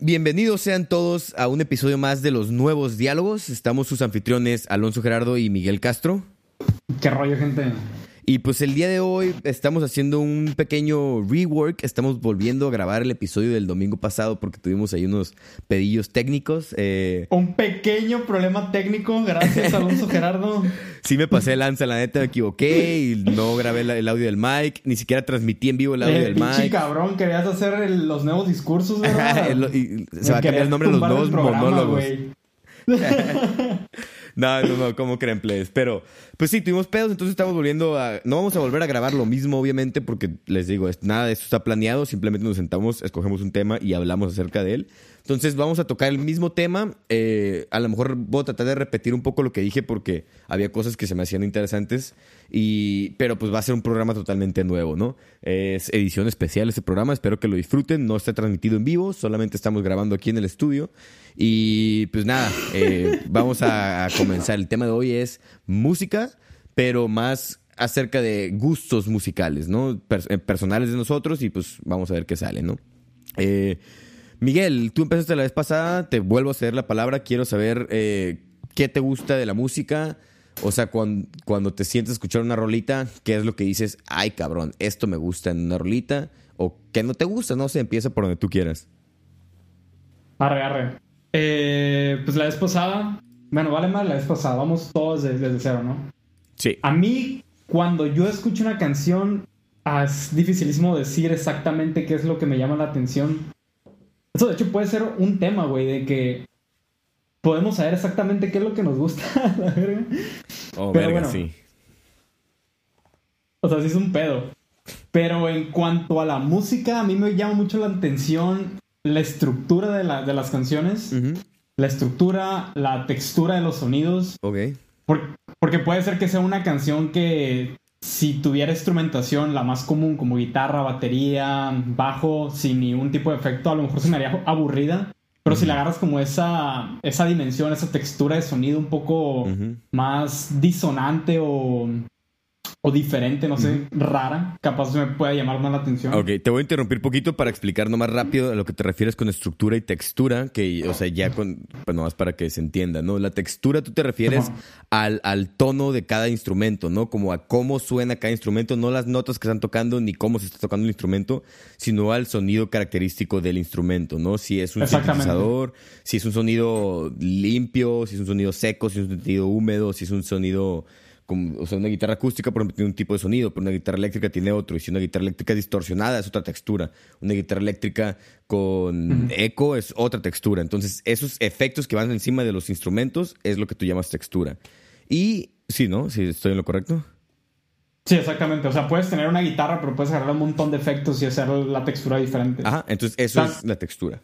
Bienvenidos sean todos a un episodio más de los nuevos diálogos. Estamos sus anfitriones Alonso Gerardo y Miguel Castro. ¿Qué rollo, gente? Y pues el día de hoy estamos haciendo un pequeño rework. Estamos volviendo a grabar el episodio del domingo pasado porque tuvimos ahí unos pedillos técnicos. Eh. Un pequeño problema técnico, gracias Alonso Gerardo. Sí me pasé el lanza, la neta me equivoqué y no grabé el, audio del mic, ni siquiera transmití en vivo el audio eh, del mic. cabrón, querías hacer los nuevos discursos, ¿verdad? se va a cambiar el nombre de los nuevos monólogos. No, no, no, ¿cómo creen, please? Pero, pues sí, tuvimos pedos, entonces estamos volviendo a... No vamos a volver a grabar lo mismo, obviamente, porque les digo, nada de esto está planeado, simplemente nos sentamos, escogemos un tema y hablamos acerca de él. Entonces vamos a tocar el mismo tema. Eh, a lo mejor voy a tratar de repetir un poco lo que dije porque había cosas que se me hacían interesantes. Y, pero pues va a ser un programa totalmente nuevo, ¿no? Es edición especial este programa. Espero que lo disfruten. No está transmitido en vivo. Solamente estamos grabando aquí en el estudio. Y pues nada, eh, vamos a, comenzar. El tema de hoy es música, pero más acerca de gustos musicales, ¿no? Eh, personales de nosotros y pues vamos a ver qué sale, ¿no? Eh, Miguel, tú empezaste la vez pasada, te vuelvo a ceder la palabra, quiero saber eh, qué te gusta de la música, o sea, cuando, te sientes a escuchar una rolita, ¿qué es lo que dices? Ay, cabrón, esto me gusta en una rolita, o qué no te gusta, no sé, empieza por donde tú quieras. Arre, arre. Eh, pues la vez pasada, bueno, vale más la vez pasada, vamos todos desde, cero, ¿no? Sí. A mí, cuando yo escucho una canción, es dificilísimo decir exactamente qué es lo que me llama la atención eso de hecho puede ser un tema, güey, de que podemos saber exactamente qué es lo que nos gusta, la verga. Oh, Pero verga, sí. O sea, sí es un pedo. Pero en cuanto a la música, a mí me llama mucho la atención la estructura de, las canciones. La estructura, la textura de los sonidos. Ok. porque puede ser que sea una canción que si tuviera instrumentación, la más común, como guitarra, batería, bajo, sin ningún tipo de efecto, a lo mejor se me haría aburrida. Pero si le agarras como esa, esa dimensión, esa textura de sonido un poco más disonante o o diferente, no sé, rara, capaz me pueda llamar más la atención. Ok, te voy a interrumpir poquito para explicar más rápido a lo que te refieres con estructura y textura, que, o sea, ya con, pues nomás para que se entienda, ¿no? La textura tú te refieres al, al, tono de cada instrumento, ¿no? Como a cómo suena cada instrumento, no las notas que están tocando ni cómo se está tocando el instrumento, sino al sonido característico del instrumento, ¿no? Si es un sintetizador, si es un sonido limpio, si es un sonido seco, si es un sonido húmedo, si es un sonido o sea, una guitarra acústica, por ejemplo, tiene un tipo de sonido, pero una guitarra eléctrica tiene otro. Y si una guitarra eléctrica distorsionada es otra textura. Una guitarra eléctrica con eco es otra textura. Entonces, esos efectos que van encima de los instrumentos es lo que tú llamas textura. Y sí, ¿no? Si estoy en lo correcto. Sí, exactamente. O sea, puedes tener una guitarra, pero puedes agarrar un montón de efectos y hacer la textura diferente. Ajá, entonces eso es la textura.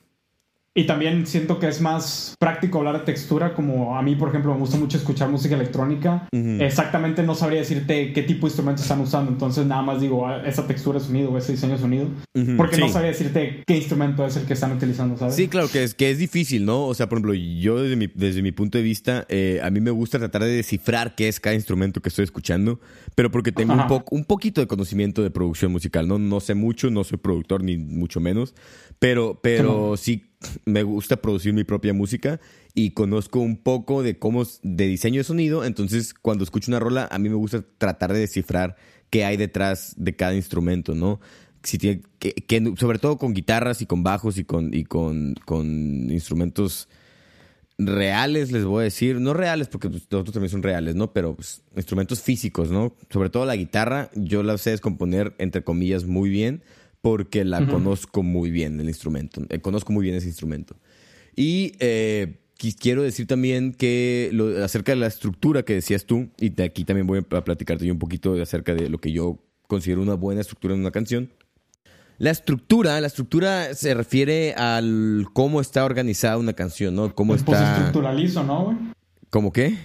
Y también siento que es más práctico hablar de textura, como a mí, por ejemplo, me gusta mucho escuchar música electrónica. Exactamente no sabría decirte qué tipo de instrumentos están usando, entonces nada más digo ah, esa textura de sonido o ese diseño de sonido, porque no sabría decirte qué instrumento es el que están utilizando, ¿sabes? Sí, claro, que es, que es difícil, ¿no? O sea, por ejemplo, yo desde mi, desde mi punto de vista, eh, a mí me gusta tratar de descifrar qué es cada instrumento que estoy escuchando, pero porque tengo un, poco un poquito de conocimiento de producción musical, ¿no? No sé mucho, no soy productor ni mucho menos, pero, pero sí me gusta producir mi propia música y conozco un poco de cómo de diseño de sonido, entonces cuando escucho una rola a mí me gusta tratar de descifrar qué hay detrás de cada instrumento, ¿no? Si tiene, que, sobre todo con guitarras y con bajos y con y con, con instrumentos reales, les voy a decir, no reales porque pues, los otros también son reales, ¿no? Pero pues, instrumentos físicos, ¿no? Sobre todo la guitarra, yo la sé descomponer entre comillas muy bien porque la conozco muy bien el instrumento, eh, conozco muy bien ese instrumento. Y eh, quiero decir también que lo, acerca de la estructura que decías tú, y de aquí también voy a platicarte yo un poquito acerca de lo que yo considero una buena estructura en una canción. La estructura, la estructura se refiere al cómo está organizada una canción, ¿no? Cómo el está... Postestructuralismo, ¿no, güey? ¿Cómo qué?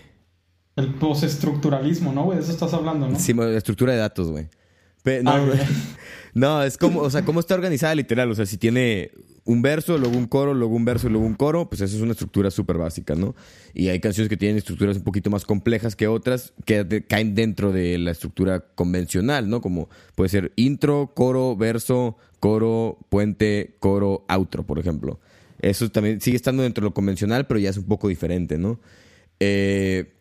El postestructuralismo, ¿no, güey? De eso estás hablando, ¿no? Sí, la estructura de datos, güey. no, ah, no, es como, o sea, cómo está organizada literal. O sea, si tiene un verso, luego un coro, luego un verso, luego un coro, pues eso es una estructura súper básica, ¿no? Y hay canciones que tienen estructuras un poquito más complejas que otras que caen dentro de la estructura convencional, ¿no? Como puede ser intro, coro, verso, coro, puente, coro, outro, por ejemplo. Eso también sigue estando dentro de lo convencional, pero ya es un poco diferente, ¿no? Eh,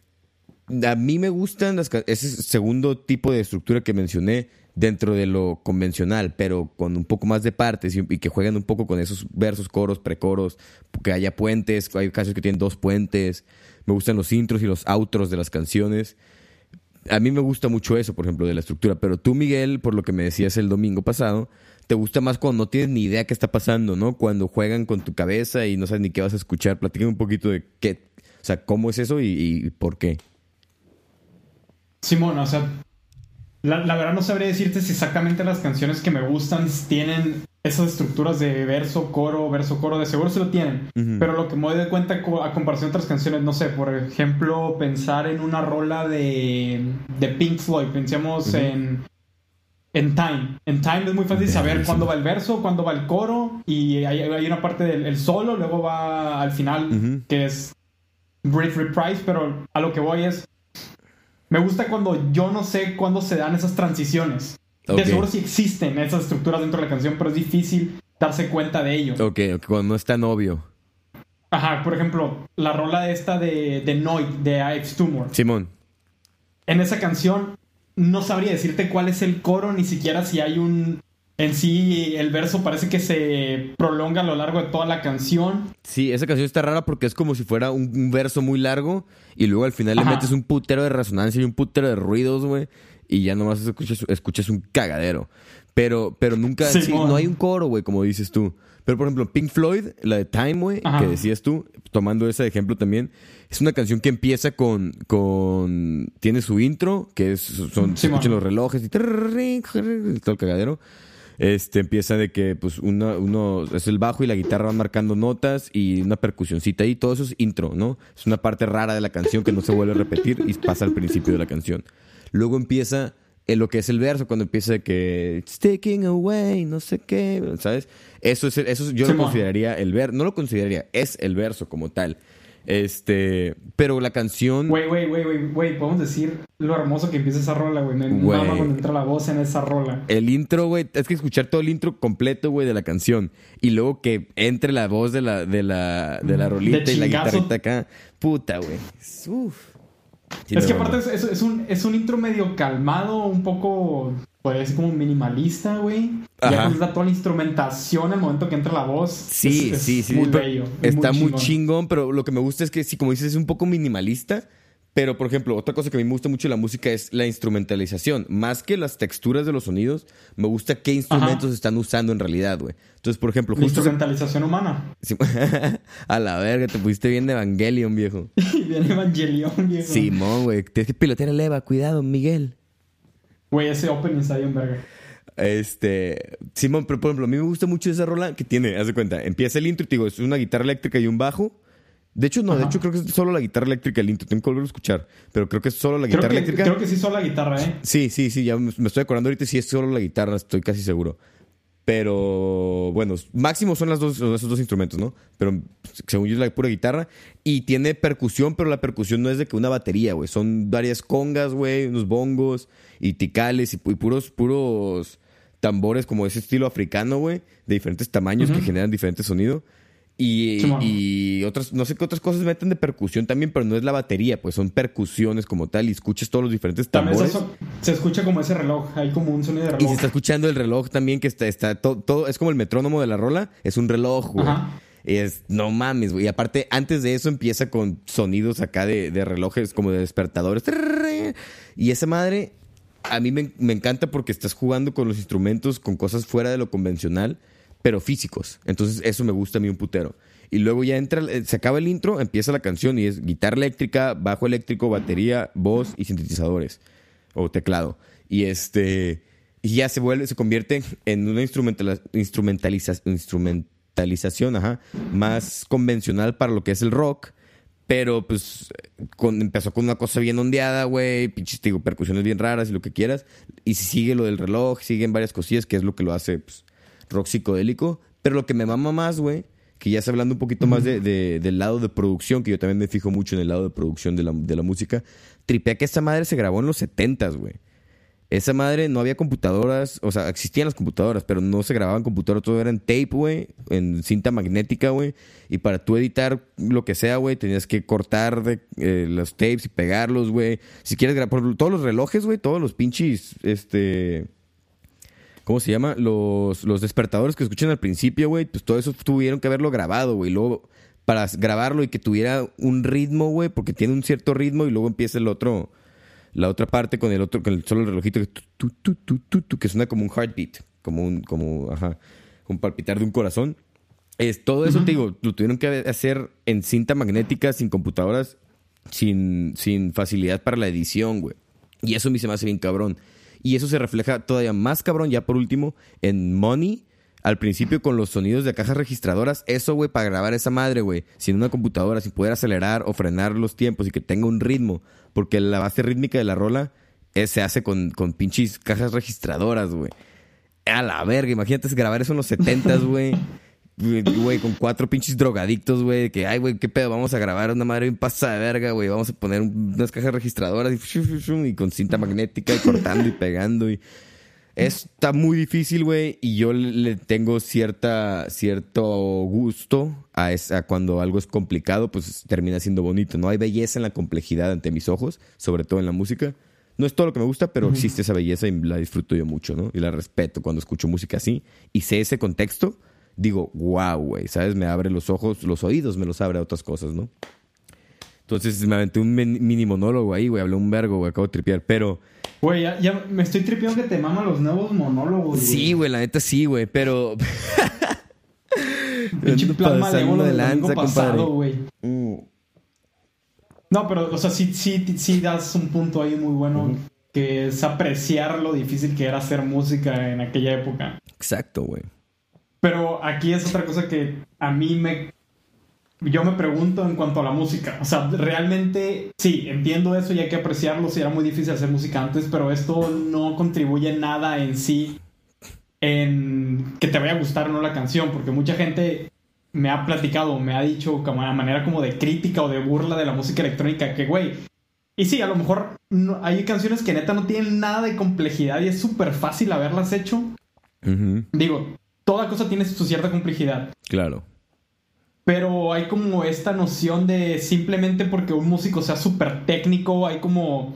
a mí me gustan las, ese segundo tipo de estructura que mencioné dentro de lo convencional, pero con un poco más de partes y, que juegan un poco con esos versos, coros, precoros, que haya puentes, hay canciones que tienen dos puentes. Me gustan los intros y los outros de las canciones. A mí me gusta mucho eso, por ejemplo, de la estructura, pero tú, Miguel, por lo que me decías el domingo pasado, te gusta más cuando no tienes ni idea qué está pasando, ¿no? Cuando juegan con tu cabeza y no sabes ni qué vas a escuchar. Platícame un poquito de qué, o sea, cómo es eso y, por qué. Simón, o sea, la, verdad no sabría decirte si exactamente las canciones que me gustan tienen esas estructuras de verso, coro, verso, coro, de seguro sí lo tienen. Pero lo que me doy de cuenta a comparación de otras canciones, no sé, por ejemplo, pensar en una rola de, de Pink Floyd, pensemos en en Time. En Time es muy fácil saber cuándo va el verso, cuándo va el coro y hay, una parte del solo, luego va al final que es Brief Reprise, pero a lo que voy es, me gusta cuando yo no sé cuándo se dan esas transiciones. De seguro sí existen esas estructuras dentro de la canción, pero es difícil darse cuenta de ello. Ok, cuando no es tan obvio. Ajá, por ejemplo, la rola esta de, de Noid, de Ives Tumor. Simón. En esa canción no sabría decirte cuál es el coro, ni siquiera si hay un... En sí, el verso parece que se prolonga a lo largo de toda la canción. Sí, esa canción está rara porque es como si fuera un, verso muy largo y luego al final le metes un putero de resonancia y un putero de ruidos, güey, y ya nomás escuchas, escuchas un cagadero. Pero, pero nunca, no hay un coro, güey, como dices tú. Pero, por ejemplo, Pink Floyd, la de Time, güey, que decías tú, tomando ese ejemplo también, es una canción que empieza con. con tiene su intro, que es, son, se escuchan los relojes y todo el cagadero. Este empieza de que, pues, uno, uno es el bajo y la guitarra van marcando notas y una percusioncita ahí. Todo eso es intro, ¿no? Es una parte rara de la canción que no se vuelve a repetir y pasa al principio de la canción. Luego empieza en lo que es el verso, cuando empieza de que taking away, no sé qué, ¿sabes? Eso es eso yo lo consideraría el ver, no lo consideraría, es el verso como tal. Este, pero la canción. Güey, güey, güey, güey, güey, podemos decir lo hermoso que empieza esa rola, güey. Nada más cuando entra la voz en esa rola. El intro, güey, es que escuchar todo el intro completo, güey, de la canción. Y luego que entre la voz de la, de la, de la rolita y la guitarrita acá. Puta, güey. Uf es que aparte es, un, es un intro medio calmado, un poco, pues como minimalista, güey. Ya da toda la instrumentación al momento que entra la voz. Sí, sí, sí. Muy bello. Está muy chingón. pero lo que me gusta es que, sí, como dices, es un poco minimalista. Pero, por ejemplo, otra cosa que a mí me gusta mucho de la música es la instrumentalización. Más que las texturas de los sonidos, me gusta qué instrumentos están usando en realidad, güey. Entonces, por ejemplo, justo... Instrumentalización humana. a la verga, te pusiste bien de Evangelion, viejo. bien Evangelion, viejo. Simón, güey. Tienes que pilotear el Eva. Cuidado, Miguel. Güey, ese opening está bien verga. Este, Simón, pero por ejemplo, a mí me gusta mucho esa rola que tiene, haz de cuenta, empieza el intro y te digo, es una guitarra eléctrica y un bajo, de hecho, no, de hecho creo que es solo la guitarra eléctrica el intro. Tengo que volver a escuchar. Pero creo que es solo la guitarra eléctrica. Creo que sí, solo la guitarra, ¿eh? Sí, sí, sí. Ya me estoy acordando ahorita. Sí, es solo la guitarra. Estoy casi seguro. Pero bueno, máximo son las dos, esos dos instrumentos, ¿no? Pero según yo es la pura guitarra. Y tiene percusión, pero la percusión no es de que una batería, güey. Son varias congas, güey, unos bongos y ticales y, puros, puros tambores como ese estilo africano, güey, de diferentes tamaños que generan diferente sonido. Y, y, otras, no sé qué otras cosas meten de percusión también, pero no es la batería, pues son percusiones como tal y escuchas todos los diferentes tambores. También se, escucha como ese reloj, hay como un sonido de reloj. Y se está escuchando el reloj también, que está, está todo, es como el metrónomo de la rola, es un reloj, güey. Es, no mames, güey. Y aparte, antes de eso empieza con sonidos acá de, de relojes, como de despertadores. Y esa madre, a mí me, me encanta porque estás jugando con los instrumentos, con cosas fuera de lo convencional pero físicos. Entonces eso me gusta a mí un putero. Y luego ya entra, eh, se acaba el intro, empieza la canción y es guitarra eléctrica, bajo eléctrico, batería, voz y sintetizadores o teclado. Y este y ya se vuelve, se convierte en una instrumentalización ajá, más convencional para lo que es el rock. Pero pues empezó con una cosa bien ondeada, güey, pinches, digo, percusiones bien raras y lo que quieras. Y si sigue lo del reloj, siguen varias cosillas, que es lo que lo hace pues, rock psicodélico. Pero lo que me mama más, güey, que ya está hablando un poquito más de, del lado de producción, que yo también me fijo mucho en el lado de producción de la, de la música, tripea que esta madre se grabó en los 70 güey. Esa madre no había computadoras, o sea, existían las computadoras, pero no se grababan computadoras, todo era en tape, güey, en cinta magnética, güey. Y para tú editar lo que sea, güey, tenías que cortar de, eh, los tapes y pegarlos, güey. Si quieres grabar, todos los relojes, güey, todos los pinches, este... ¿Cómo se llama? Los, los despertadores que escuchan al principio, güey, pues todo eso tuvieron que haberlo grabado, güey. Luego, para grabarlo y que tuviera un ritmo, güey, porque tiene un cierto ritmo y luego empieza el otro la otra parte con el otro, con el solo el relojito que, que suena como un heartbeat, como un, como, ajá, un palpitar de un corazón. Es, todo eso, te digo, lo tuvieron que hacer en cinta magnética, sin computadoras, sin, sin facilidad para la edición, güey. Y eso me se me hace bien cabrón. Y eso se refleja todavía más cabrón, ya por último, en Money, al principio con los sonidos de cajas registradoras. Eso, güey, para grabar esa madre, güey, sin una computadora, sin poder acelerar o frenar los tiempos y que tenga un ritmo. Porque la base rítmica de la rola se hace con, con pinches cajas registradoras, güey. A la verga, imagínate grabar eso en los setentas, güey. Güey, con cuatro pinches drogadictos, güey. Que, ay, güey, qué pedo, vamos a grabar una madre bien pasada de verga, güey. Vamos a poner unas cajas registradoras y, y con cinta magnética y cortando y pegando y Está muy difícil, güey, y yo le tengo cierta, cierto gusto a, esa, cuando algo es complicado, pues termina siendo bonito. No hay belleza en la complejidad ante mis ojos, sobre todo en la música. No es todo lo que me gusta, pero existe esa belleza y la disfruto yo mucho, ¿no? Y la respeto cuando escucho música así y sé ese contexto. Digo, wow, güey, ¿sabes? Me abre los ojos, los oídos me los abre a otras cosas, ¿no? Entonces me aventé un mini monólogo ahí, güey, hablé un vergo, güey, acabo de tripear, pero... Güey, ya, me estoy tripeando que te maman los nuevos monólogos, Sí, güey, la neta sí, güey, pero... Pinche plan malévolo del domingo pasado, güey. Mm. No, pero, o sea, sí, sí, sí das un punto ahí muy bueno, que es apreciar lo difícil que era hacer música en aquella época. Exacto, güey. Pero aquí es otra cosa que a mí me yo me pregunto en cuanto a la música. O sea, realmente sí, entiendo eso y hay que apreciarlo. Si era muy difícil hacer música antes, pero esto no contribuye nada en sí en que te vaya a gustar o no la canción, porque mucha gente me ha platicado, me ha dicho como de manera como de crítica o de burla de la música electrónica que, güey, y sí, a lo mejor hay canciones que neta no tienen nada de complejidad y es súper fácil haberlas hecho. Digo, toda cosa tiene su cierta complejidad. Claro pero hay como esta noción de simplemente porque un músico sea súper técnico, hay como,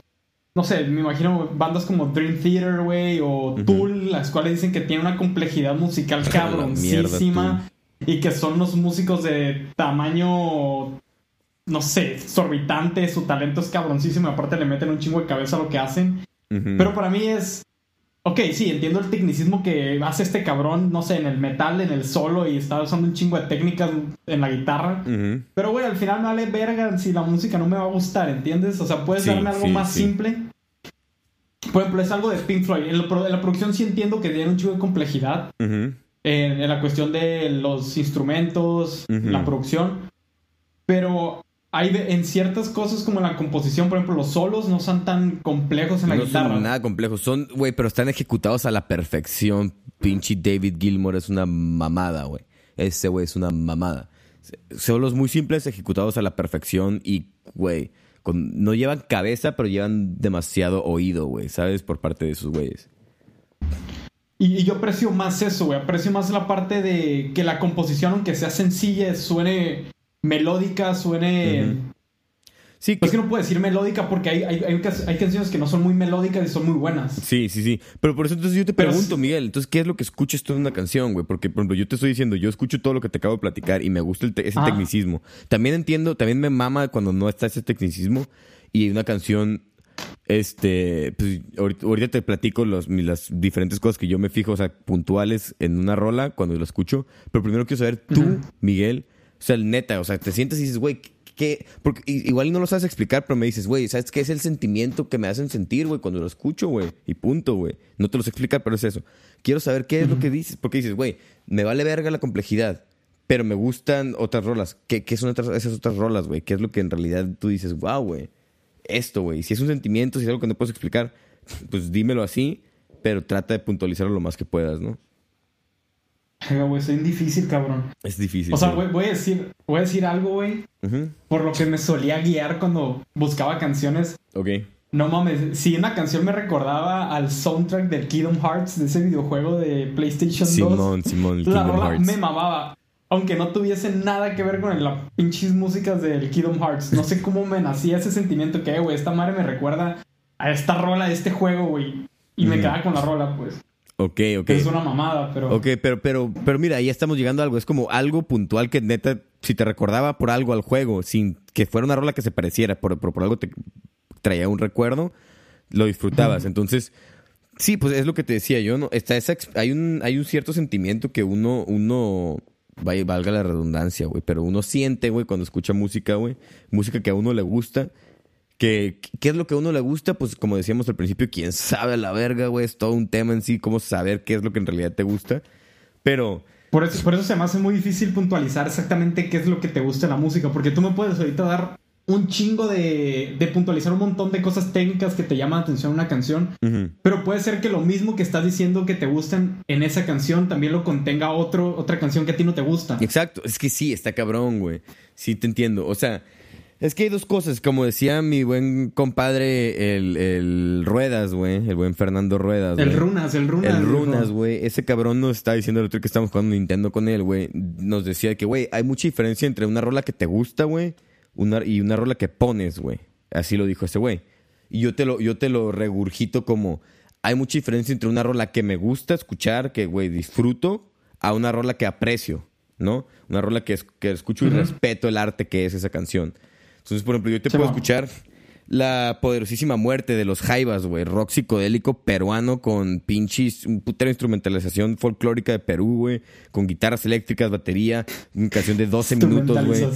no sé, me imagino bandas como Dream Theater, güey, o Tool, las cuales dicen que tiene una complejidad musical cabroncísima y que son unos músicos de tamaño, no sé, sorbitante, su talento es cabroncísimo, aparte le meten un chingo de cabeza a lo que hacen. Pero para mí es Ok, sí, entiendo el tecnicismo que hace este cabrón, no sé, en el metal, en el solo y está usando un chingo de técnicas en la guitarra. Pero, güey, al final me vale verga si la música no me va a gustar, ¿entiendes? O sea, puedes darme algo más simple. Por ejemplo, es algo de Pink Floyd. En, la producción sí entiendo que tiene un chingo de complejidad. en, la cuestión de los instrumentos, la producción. Pero hay en ciertas cosas como la composición, por ejemplo, los solos no son tan complejos en la guitarra. No son nada complejos, son, güey, pero están ejecutados a la perfección. Pinche David Gilmour es una mamada, güey. Ese güey es una mamada. Solos muy simples, ejecutados a la perfección y, güey, no llevan cabeza, pero llevan demasiado oído, güey, ¿sabes? Por parte de esos güeyes. Y, y, yo aprecio más eso, güey. Aprecio más la parte de que la composición, aunque sea sencilla, suene melódica, suene... Sí, pues que... no puedo decir melódica porque hay, hay, hay, canciones que no son muy melódicas y son muy buenas. Sí, sí, sí. Pero por eso entonces yo te pregunto, Miguel, entonces, ¿qué es lo que escuchas tú en una canción, güey? Porque, por ejemplo, yo te estoy diciendo, yo escucho todo lo que te acabo de platicar y me gusta ese tecnicismo. También entiendo, también me mama cuando no está ese tecnicismo y una canción este, pues ahorita te platico los, las diferentes cosas que yo me fijo, o sea, puntuales en una rola cuando lo escucho. Pero primero quiero saber tú, Miguel, sea, el neta, o sea, te sientes y dices, güey, ¿qué? Porque igual no lo sabes explicar, pero me dices, güey, ¿sabes qué es el sentimiento que me hacen sentir, güey, cuando lo escucho, güey? Y punto, güey. No te lo sé explicar, pero es eso. Quiero saber qué es lo que dices, porque dices, güey, me vale verga la complejidad, pero me gustan otras rolas. ¿Qué, qué son otras, esas otras rolas, güey? ¿Qué es lo que en realidad tú dices, wow, güey? Esto, güey. Si es un sentimiento, si es algo que no puedes explicar, pues dímelo así, pero trata de puntualizarlo lo más que puedas, ¿no? Güey, es difícil, cabrón. Es difícil. O sea, voy a decir, voy a decir algo, güey. Por lo que me solía guiar cuando buscaba canciones. Ok. No mames, si una canción me recordaba al soundtrack del Kingdom Hearts, de ese videojuego de PlayStation 2. Simón, Simón, la rola me mamaba. Aunque no tuviese nada que ver con las pinches músicas del Kingdom Hearts. No sé cómo me nacía ese sentimiento que, güey, esta madre me recuerda a esta rola de este juego, güey. Y me quedaba con la rola, pues. Ok, ok. Es una mamada, pero. Ok, pero, pero, pero mira, ahí estamos llegando a algo. Es como algo puntual que neta, si te recordaba por algo al juego, sin que fuera una rola que se pareciera, por, por algo te traía un recuerdo, lo disfrutabas. Entonces, sí, pues es lo que te decía yo, ¿no? Está esa, hay, un, hay un cierto sentimiento que uno, uno, valga la redundancia, güey, pero uno siente, güey, cuando escucha música, güey, música que a uno le gusta. Que, ¿Qué es lo que a uno le gusta? Pues como decíamos al principio, quién sabe a la verga, güey, es todo un tema en sí, cómo saber qué es lo que en realidad te gusta. Pero... Por eso, por eso se me hace muy difícil puntualizar exactamente qué es lo que te gusta en la música, porque tú me puedes ahorita dar un chingo de, de, puntualizar un montón de cosas técnicas que te llaman la atención una canción, pero puede ser que lo mismo que estás diciendo que te gustan en esa canción también lo contenga otro, otra canción que a ti no te gusta. Exacto, es que sí, está cabrón, güey. Sí, te entiendo. O sea, es que hay dos cosas, como decía mi buen compadre, el, el Ruedas, güey, el buen Fernando Ruedas. El Runas, el Runas. El Runas, güey. Ese cabrón nos está diciendo el otro que estamos jugando Nintendo con él, güey. Nos decía que, güey, hay mucha diferencia entre una rola que te gusta, güey una, y una rola que pones, güey. Así lo dijo ese güey. Y yo te lo, yo te lo regurgito como, hay mucha diferencia entre una rola que me gusta escuchar, que, güey, disfruto, a una rola que aprecio, ¿no? Una rola que, que escucho y respeto el arte que es esa canción. Entonces, por ejemplo, yo te puedo escuchar la poderosísima muerte de los Jaivas, güey. Rock psicodélico peruano con pinches, un putero instrumentalización folclórica de Perú, güey. Con guitarras eléctricas, batería, una canción de 12 minutos, güey.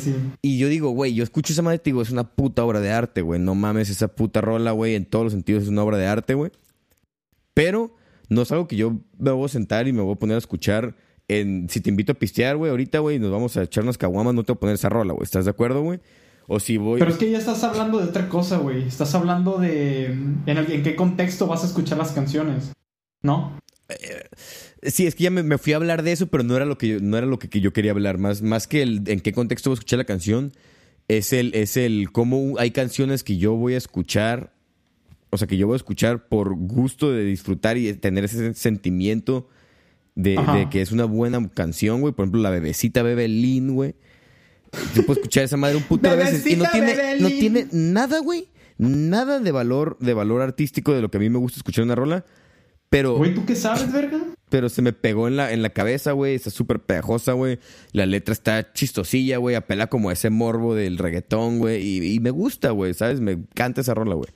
Y yo digo, güey, yo escucho esa madre digo, es una puta obra de arte, güey. No mames, esa puta rola, güey. En todos los sentidos es una obra de arte, güey. Pero no es algo que yo me voy a sentar y me voy a poner a escuchar. En, si te invito a pistear, güey, ahorita, güey, nos vamos a echar unas caguamas, no te voy a poner esa rola, güey. ¿Estás de acuerdo, güey? O si voy... Pero es que ya estás hablando de otra cosa, güey. Estás hablando de... En, qué contexto vas a escuchar las canciones, ¿no? Eh, sí, es que ya me, fui a hablar de eso, pero no era lo que yo, no era lo que, yo quería hablar. Más, más que el en qué contexto voy a escuchar la canción, es el, es el cómo hay canciones que yo voy a escuchar, o sea, que yo voy a escuchar por gusto de disfrutar y tener ese sentimiento de, de que es una buena canción, güey. Por ejemplo, la bebecita bebe Lin, güey yo puedo escuchar esa madre un puto de veces y no tiene, no tiene nada, güey. Nada de valor, de valor artístico de lo que a mí me gusta escuchar una rola. Pero. Güey, ¿tú qué sabes, verga? Pero se me pegó en la, en la cabeza, güey. Está súper pegajosa, güey. La letra está chistosilla, güey. Apela como a ese morbo del reggaetón, güey. Y, me gusta, güey. ¿Sabes? Me encanta esa rola, güey.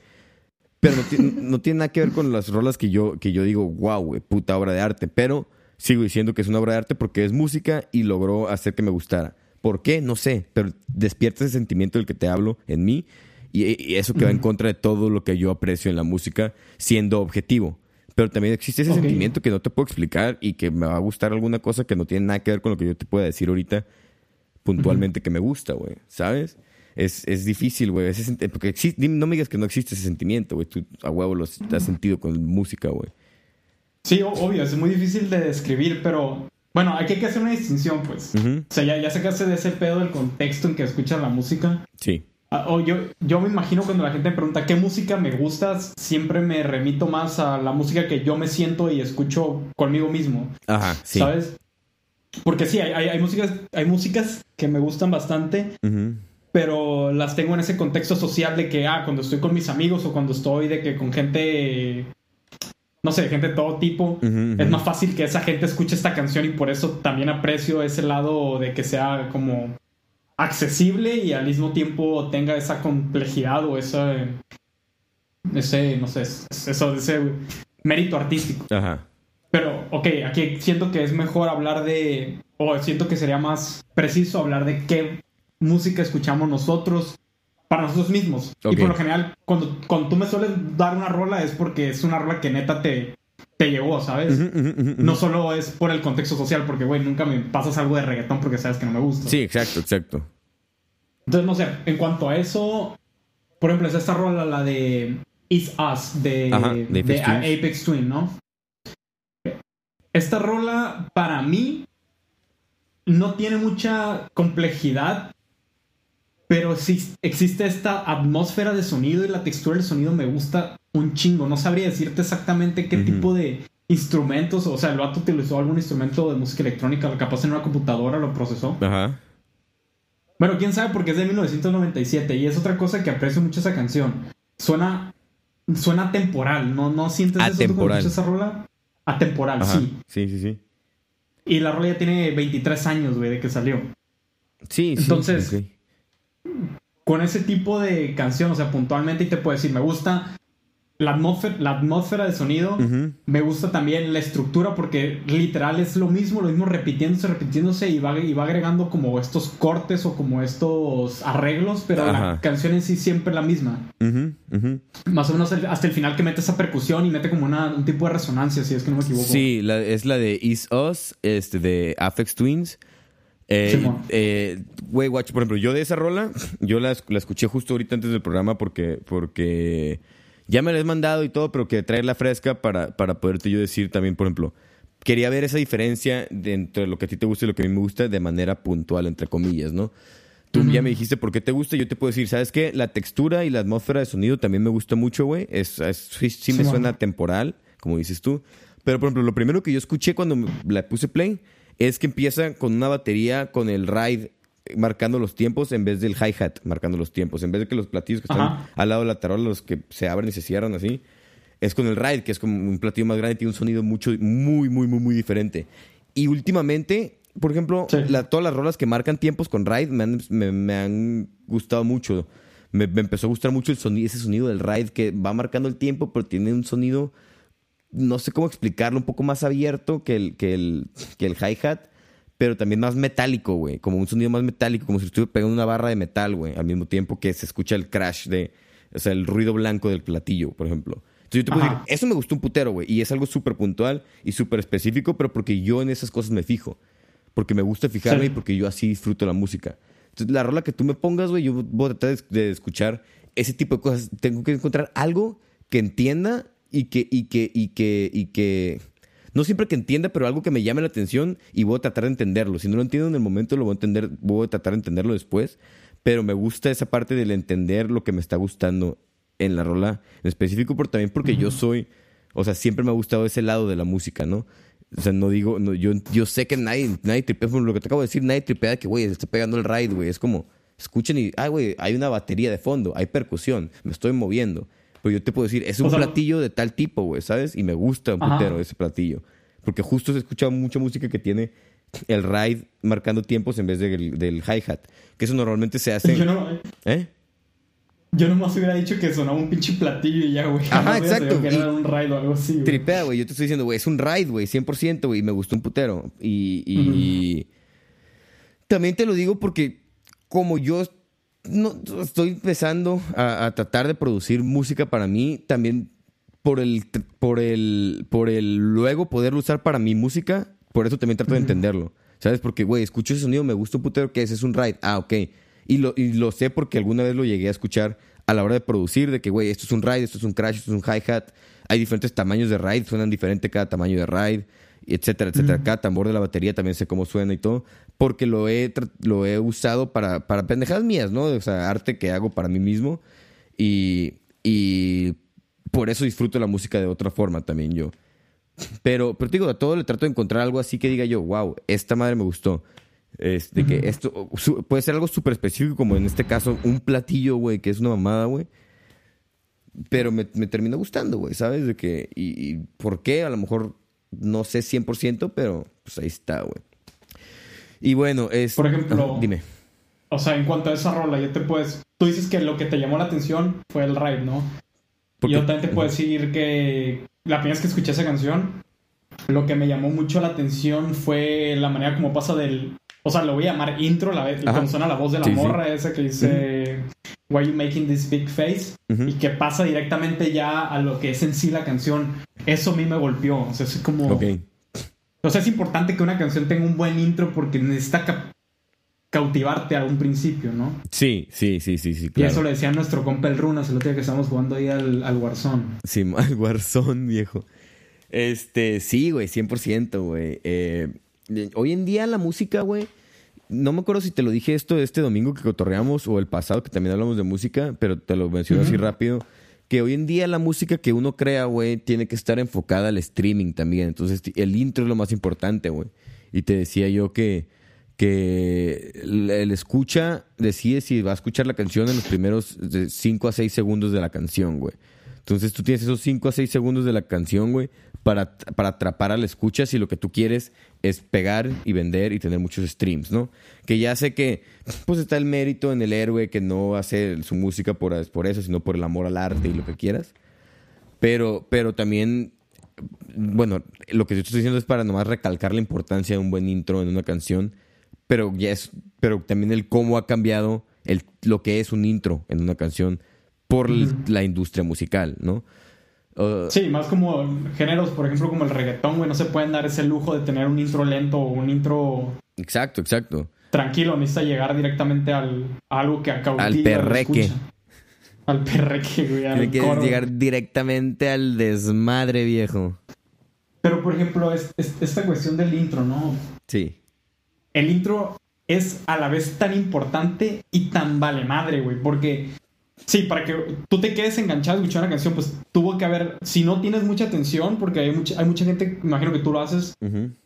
Pero no, tiene nada que ver con las rolas que yo, que yo digo, wow, güey, puta obra de arte. Pero sigo diciendo que es una obra de arte porque es música y logró hacer que me gustara. ¿Por qué? No sé, pero despierta ese sentimiento del que te hablo en mí y, eso que va en contra de todo lo que yo aprecio en la música siendo objetivo. Pero también existe ese sentimiento que no te puedo explicar y que me va a gustar alguna cosa que no tiene nada que ver con lo que yo te pueda decir ahorita puntualmente que me gusta, güey, ¿sabes? Es, es difícil, güey. Porque no me digas que no existe ese sentimiento, güey. Tú a huevo lo has sentido con música, güey. Sí, obvio, es muy difícil de describir, pero bueno, aquí hay que hacer una distinción, pues. O sea, ya, ya sacaste de ese pedo del contexto en que escuchas la música. Sí. Ah, o yo, yo me imagino cuando la gente me pregunta qué música me gusta, siempre me remito más a la música que yo me siento y escucho conmigo mismo. Ajá, sí. ¿Sabes? Porque sí, hay, hay, músicas, hay músicas que me gustan bastante, pero las tengo en ese contexto social de que, ah, cuando estoy con mis amigos o cuando estoy de que con gente no sé, gente de todo tipo. Es más fácil que esa gente escuche esta canción y por eso también aprecio ese lado de que sea como accesible y al mismo tiempo tenga esa complejidad o ese, ese no sé, eso, ese mérito artístico. Ajá. Pero, ok, aquí siento que es mejor hablar de, o siento que sería más preciso hablar de qué música escuchamos nosotros para nosotros mismos. Y por lo general, cuando, cuando tú me sueles dar una rola es porque es una rola que neta te, te llegó, ¿sabes? no solo es por el contexto social, porque, güey, nunca me pasas algo de reggaetón porque sabes que no me gusta. Sí, exacto, exacto. Entonces, no sé, en cuanto a eso, por ejemplo, es esta rola, la de Is Us, de, Apex, Twin, ¿no? Esta rola, para mí, no tiene mucha complejidad Pero sí existe esta atmósfera de sonido y la textura del sonido me gusta un chingo. No sabría decirte exactamente qué tipo de instrumentos, o sea, el vato utilizó algún instrumento de música electrónica, capaz en una computadora lo procesó. Ajá. Bueno, quién sabe porque es de 1997 y es otra cosa que aprecio mucho esa canción. Suena suena temporal, ¿no? ¿No sientes eso cuando esa rola? Atemporal, sí. Sí, sí, sí. Y la rola ya tiene 23 años, güey, de que salió. Sí, sí. Entonces, con ese tipo de canción, o sea, puntualmente, y te puedo decir, me gusta la atmósfera, la atmósfera de sonido. Me gusta también la estructura porque literal es lo mismo, lo mismo repitiéndose, repitiéndose y va, y va agregando como estos cortes o como estos arreglos, pero la canción en sí siempre la misma. Más o menos hasta el final que mete esa percusión y mete como una, un tipo de resonancia, si es que no me equivoco. Sí, es la de Is Us, este, de Afex Twins. Eh, eh, Watch, por ejemplo, yo de esa rola, yo la, la, escuché justo ahorita antes del programa porque, porque ya me la he mandado y todo, pero que traerla fresca para, para poderte yo decir también, por ejemplo, quería ver esa diferencia entre lo que a ti te gusta y lo que a mí me gusta de manera puntual, entre comillas, ¿no? Tú ya me dijiste por qué te gusta, yo te puedo decir, ¿sabes qué? La textura y la atmósfera de sonido también me gusta mucho, güey. Es, sí, me suena temporal, como dices tú. Pero, por ejemplo, lo primero que yo escuché cuando la puse play es que empieza con una batería con el ride marcando los tiempos en vez del hi-hat marcando los tiempos. En vez de que los platillos que están al lado de la tarola, los que se abren y se cierran así, es con el ride, que es como un platillo más grande y tiene un sonido mucho, muy, muy, muy, muy diferente. Y últimamente, por ejemplo, todas las rolas que marcan tiempos con ride me han, gustado mucho. Me, empezó a gustar mucho el sonido, ese sonido del ride que va marcando el tiempo, pero tiene un sonido, no sé cómo explicarlo, un poco más abierto que el, que el, que el hi-hat pero también más metálico, güey. Como un sonido más metálico, como si estuviera pegando una barra de metal, güey. Al mismo tiempo que se escucha el crash de. O sea, el ruido blanco del platillo, por ejemplo. Entonces yo te puedo decir, eso me gustó un putero, güey. Y es algo súper puntual y súper específico, pero porque yo en esas cosas me fijo. Porque me gusta fijarme y porque yo así disfruto la música. Entonces, la rola que tú me pongas, güey, yo voy a tratar de, escuchar ese tipo de cosas. Tengo que encontrar algo que entienda y que, y que, y que, y que no siempre que entienda, pero algo que me llame la atención y voy a tratar de entenderlo. Si no lo entiendo en el momento, lo voy a entender, voy a tratar de entenderlo después. Pero me gusta esa parte del entender lo que me está gustando en la rola en específico, pero también porque yo soy, o sea, siempre me ha gustado ese lado de la música, ¿no? O sea, no digo, no, yo, yo sé que nadie, nadie tripea, lo que te acabo de decir, nadie tripea que, güey, se está pegando el ride, güey. Es como, escuchen y, ay, güey, hay una batería de fondo, hay percusión, me estoy moviendo. Pues yo te puedo decir, es un platillo de tal tipo, güey, ¿sabes? Y me gusta un putero ese platillo. Porque justo se escucha mucha música que tiene el ride marcando tiempos en vez del, del hi-hat. Que eso normalmente se hace. Yo no. ¿Eh? Yo nomás hubiera dicho que sonaba un pinche platillo y ya, güey. Ajá, exacto. Que era un ride o algo así. Güey. Tripea, güey. Yo te estoy diciendo, güey, es un ride, güey, 100%, güey. Y me gustó un putero. Y. y... También te lo digo porque, como yo no, estoy empezando a, tratar de producir música para mí, también por el, por el, por el luego poderlo usar para mi música, por eso también trato de entenderlo. ¿Sabes? Porque, güey, escucho ese sonido, me gusta un putero que ese es un ride. Ah, ok. Y lo, y lo sé porque alguna vez lo llegué a escuchar a la hora de producir, de que, güey, esto es un ride, esto es un crash, esto es un hi-hat. Hay diferentes tamaños de ride, suenan diferente cada tamaño de ride etcétera, etcétera. Cada tambor de la batería también sé cómo suena y todo, porque lo he, lo he usado para, para pendejadas mías, ¿no? O sea, arte que hago para mí mismo y, y por eso disfruto la música de otra forma también yo. Pero, pero te digo, a todo le trato de encontrar algo así que diga yo, wow, esta madre me gustó. Este, que esto puede ser algo súper específico, como en este caso, un platillo, güey, que es una mamada, güey. Pero me, me termina gustando, güey, ¿sabes? De que, y, y, por qué, a lo mejor no sé 100%, pero pues ahí está, güey. Y bueno, es... Por ejemplo... dime. O sea, en cuanto a esa rola, ya te puedes... Tú dices que lo que te llamó la atención fue el ride, ¿no? Y yo también te puedo decir que la primera vez que escuché esa canción, lo que me llamó mucho la atención fue la manera como pasa del... O sea, lo voy a llamar intro, la vez, cuando suena la voz de la morra esa que dice... Why you making this big face? Y que pasa directamente ya a lo que es en sí la canción. Eso a mí me golpeó. O sea, es como. Ok. O sea, es importante que una canción tenga un buen intro porque necesita cautivarte a un principio, ¿no? Sí, sí, sí, sí, sí. Y eso le decía nuestro compa el Runas el otro día que estábamos jugando ahí al, al Warzone. Sí, al Warzone, viejo. Este, sí, güey, 100%, güey. Eh, hoy en día la música, güey no me acuerdo si te lo dije esto este domingo que cotorreamos o el pasado que también hablamos de música, pero te lo menciono así rápido. Que hoy en día la música que uno crea, güey, tiene que estar enfocada al streaming también. Entonces, el intro es lo más importante, güey. Y te decía yo que, que el escucha decide si va a escuchar la canción en los primeros 5 a 6 segundos de la canción, güey. Entonces tú tienes esos 5 a 6 segundos de la canción, güey, para, para atrapar a la escucha si lo que tú quieres es pegar y vender y tener muchos streams, ¿no? Que ya sé que pues está el mérito en el héroe que no hace su música por, por eso, sino por el amor al arte y lo que quieras. Pero, pero también, bueno, lo que yo estoy diciendo es para nomás recalcar la importancia de un buen intro en una canción, pero, ya es, pero también el cómo ha cambiado el, lo que es un intro en una canción por la industria musical, ¿no? sí, más como géneros, por ejemplo, como el reggaetón, güey, no se pueden dar ese lujo de tener un intro lento o un intro... Exacto, exacto. Tranquilo, necesita llegar directamente al, a algo que acaba Al perreque. Al perreque, güey. Al Tiene que llegar directamente al desmadre, viejo. Pero, por ejemplo, esta cuestión del intro, ¿no? Sí. El intro es a la vez tan importante y tan vale madre, güey. Porque Sí, para que tú te quedes enganchado a escuchar una canción, pues tuvo que haber, si no tienes mucha atención, porque hay mucha, hay mucha gente, imagino que tú lo haces,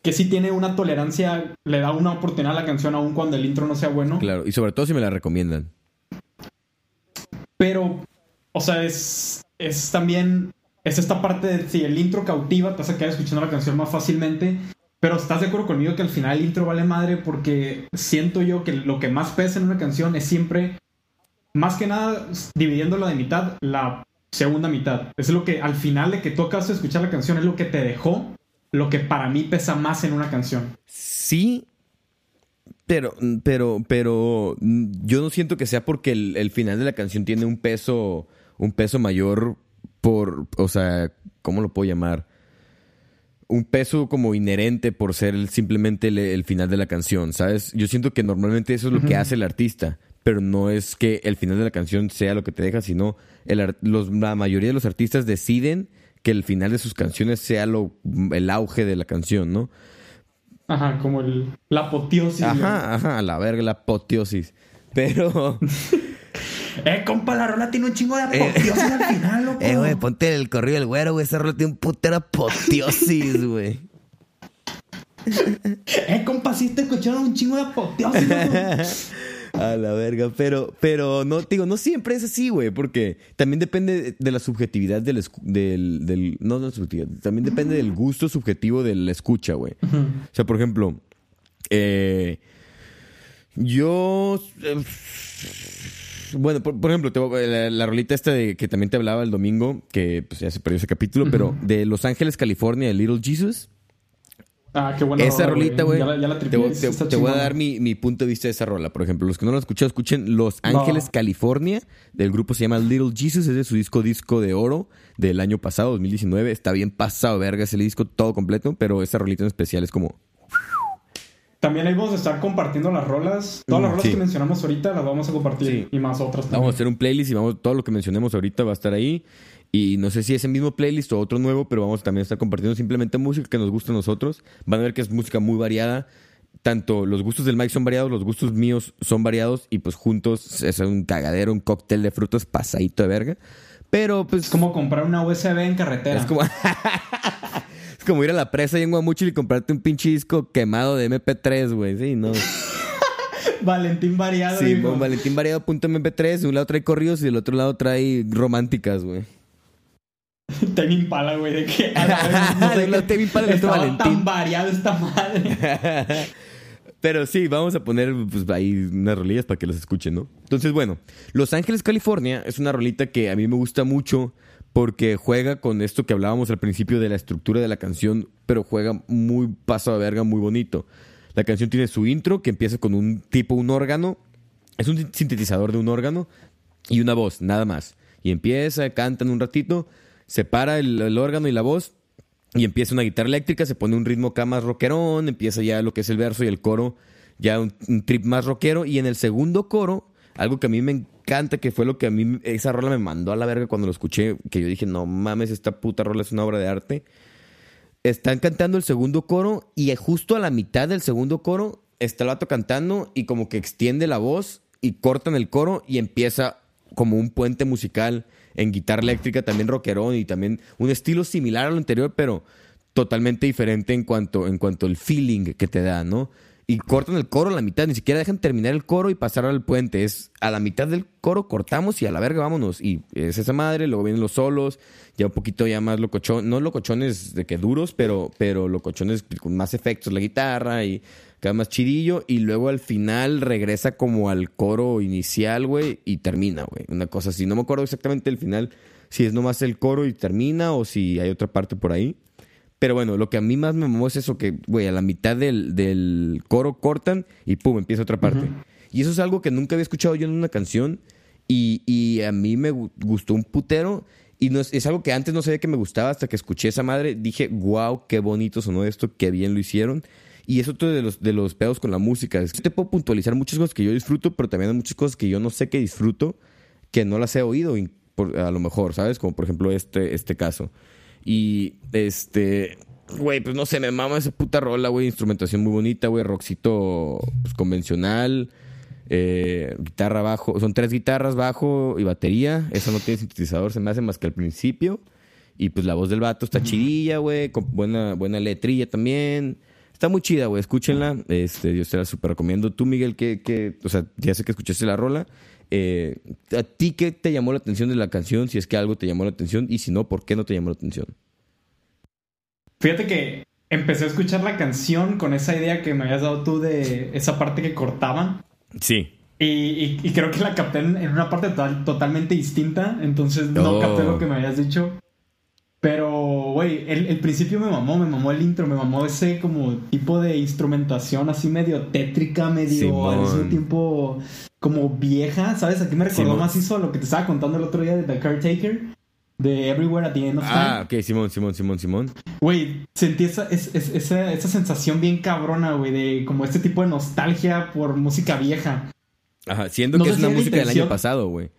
que sí tiene una tolerancia, le da una oportunidad a la canción aun cuando el intro no sea bueno. Claro, y sobre todo si me la recomiendan. Pero, o sea, es, es también, es esta parte de si el intro cautiva, te vas a quedar escuchando la canción más fácilmente. Pero estás de acuerdo conmigo que al final el intro vale madre porque siento yo que lo que más pesa en una canción es siempre más que nada dividiéndola de mitad, la segunda mitad. Es lo que al final de que tú acabas de escuchar la canción es lo que te dejó, lo que para mí pesa más en una canción. Sí, pero, pero, pero yo no siento que sea porque el, final de la canción tiene un peso, un peso mayor por, o sea, ¿cómo lo puedo llamar? Un peso como inherente por ser simplemente el, final de la canción, ¿sabes? Yo siento que normalmente eso es lo que hace el artista pero no es que el final de la canción sea lo que te deja, sino el, la mayoría de los artistas deciden que el final de sus canciones sea lo, el auge de la canción, ¿no? Ajá, como el, la apoteosis. Ajá, ajá, la verga, la apoteosis. Pero... eh, compa, la rola tiene un chingo de eh, apoteosis al final, loco. Eh, güey, ponte el corrido del güero, güey. Esa rola tiene un putero apoteosis, güey. eh, compa, sí te escucharon un chingo de apoteosis, loco. A la verga, pero, pero no, digo, no siempre es así, güey, porque también depende de la subjetividad del, del, del no, no subjetividad, también depende del gusto subjetivo del escucha, güey. O sea, por ejemplo, eh, yo, eh, bueno, por, ejemplo, la, rolita esta de que también te hablaba el domingo, que pues ya se perdió ese capítulo, pero de Los Ángeles, California, de Little Jesus. Ah, qué buena Esa rolita, güey. te, voy a dar mi, punto de vista de esa rola. Por ejemplo, los que no lo han escuchado, escuchen Los Ángeles, California. Del grupo se llama Little Jesus. Es de su disco Disco de Oro del año pasado, 2019. Está bien pasado, verga, ese disco todo completo. Pero esa rolita en especial es como. También ahí vamos a estar compartiendo las rolas. Todas las mm, rolas que mencionamos ahorita las vamos a compartir. Y más otras también. Vamos a hacer un playlist y vamos, todo lo que mencionemos ahorita va a estar ahí. Y no sé si es el mismo playlist o otro nuevo, pero vamos también a estar compartiendo simplemente música que nos gusta a nosotros. Van a ver que es música muy variada. Tanto los gustos del Mike son variados, los gustos míos son variados y pues juntos es un cagadero, un cóctel de frutos pasadito de verga. Pero pues... Es como comprar una USB en carretera. Es como... es como ir a la presa y en Guamuchil y comprarte un pinche disco quemado de MP3, güey. Sí, no. Valentín variado. Sí, Valentín variado.mp3. De un lado trae corridos y del otro lado trae románticas, güey. Te Impala, güey, de que a la tan variado esta madre. Pero sí, vamos a poner pues, ahí unas rolillas para que las escuchen, ¿no? Entonces, bueno, Los Ángeles, California es una rolita que a mí me gusta mucho porque juega con esto que hablábamos al principio de la estructura de la canción, pero juega muy paso a verga, muy bonito. La canción tiene su intro que empieza con un tipo, un órgano. Es un sintetizador de un órgano y una voz, nada más. Y empieza, cantan un ratito separa el, órgano y la voz y empieza una guitarra eléctrica, se pone un ritmo acá más rockerón, empieza ya lo que es el verso y el coro, ya un, trip más rockero. Y en el segundo coro, algo que a mí me encanta, que fue lo que a mí esa rola me mandó a la verga cuando lo escuché, que yo dije, no mames, esta puta rola es una obra de arte. Están cantando el segundo coro y justo a la mitad del segundo coro está el vato cantando y como que extiende la voz y cortan el coro y empieza como un puente musical en guitarra eléctrica, también rockerón y también un estilo similar a lo anterior, pero totalmente diferente en cuanto, en cuanto al feeling que te da, ¿no? Y cortan el coro a la mitad, ni siquiera dejan terminar el coro y pasar al puente. Es a la mitad del coro cortamos y a la verga vámonos. Y es esa madre, luego vienen los solos, ya un poquito ya más locochón, no locochones de que duros, pero, pero locochones con más efectos, la guitarra y queda más chidillo. Y luego al final regresa como al coro inicial, güey, y termina, güey. Una cosa así. No me acuerdo exactamente el final, si es nomás el coro y termina o si hay otra parte por ahí. Pero bueno, lo que a mí más me mamó es eso que, güey, a la mitad del, coro cortan y pum, empieza otra parte. Y eso es algo que nunca había escuchado yo en una canción y, a mí me gustó un putero. Y no es, algo que antes no sabía que me gustaba hasta que escuché esa madre. Dije, wow, qué bonito sonó esto, qué bien lo hicieron. Y eso todo de los, de los pedos con la música. Es que te puedo puntualizar muchas cosas que yo disfruto, pero también hay muchas cosas que yo no sé que disfruto, que no las he oído, a lo mejor, ¿sabes? Como por ejemplo este, este caso. Y este, güey, pues no sé, me mama esa puta rola, güey. Instrumentación muy bonita, güey. Rockcito pues, convencional. Eh, guitarra bajo. Son tres guitarras, bajo y batería. Eso no tiene sintetizador, se me hace más que al principio. Y pues la voz del vato está chidilla, güey. Con buena, buena letrilla también. Está muy chida, güey. Escúchenla. Este, yo se la súper recomiendo. Tú, Miguel, que, que, o sea, ya sé que escuchaste la rola. Eh, ¿A ti qué te llamó la atención de la canción? Si es que algo te llamó la atención y si no, ¿por qué no te llamó la atención? Fíjate que empecé a escuchar la canción con esa idea que me habías dado tú de esa parte que cortaban. Sí. Y, creo que la capté en, una parte totalmente distinta, entonces no capté lo oh. que me habías dicho. Pero, güey, el, principio me mamó, me mamó el intro, me mamó ese como tipo de instrumentación así medio tétrica, medio al mismo tiempo como vieja, ¿sabes? Aquí me recordó más eso a lo que te estaba contando el otro día de The Caretaker, de Everywhere at the End of Time. Ah, ok, Simón, Simón, Simón, Simón. Güey, sentí esa, esa, esa sensación bien cabrona, güey, de como este tipo de nostalgia por música vieja. Ajá, siendo que es una música del año pasado, güey.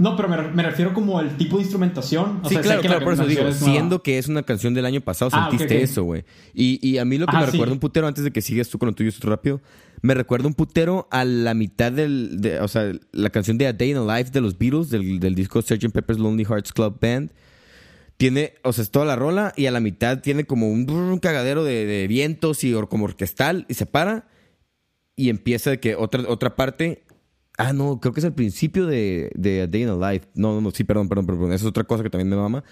No, pero me, refiero como al tipo de instrumentación. sí, claro, claro, por eso digo, siendo que es una canción del año pasado, ah, sentiste eso, güey. Y, y, a mí lo que me recuerda un putero, antes de que sigas tú con lo tuyo rápido, me recuerda un putero a la mitad del, de, o sea, la canción de A Day in a Life de los Beatles, del, del disco Sgt. Pepper's Lonely Hearts Club Band. Tiene, o sea, es toda la rola y a la mitad tiene como un, cagadero de, de, vientos y como orquestal y se para y empieza de que otra, otra parte Ah, no, creo que es el principio de, de A Day in a Life. No, no, no, sí, perdón, perdón, perdón. Esa es otra cosa que también me mama.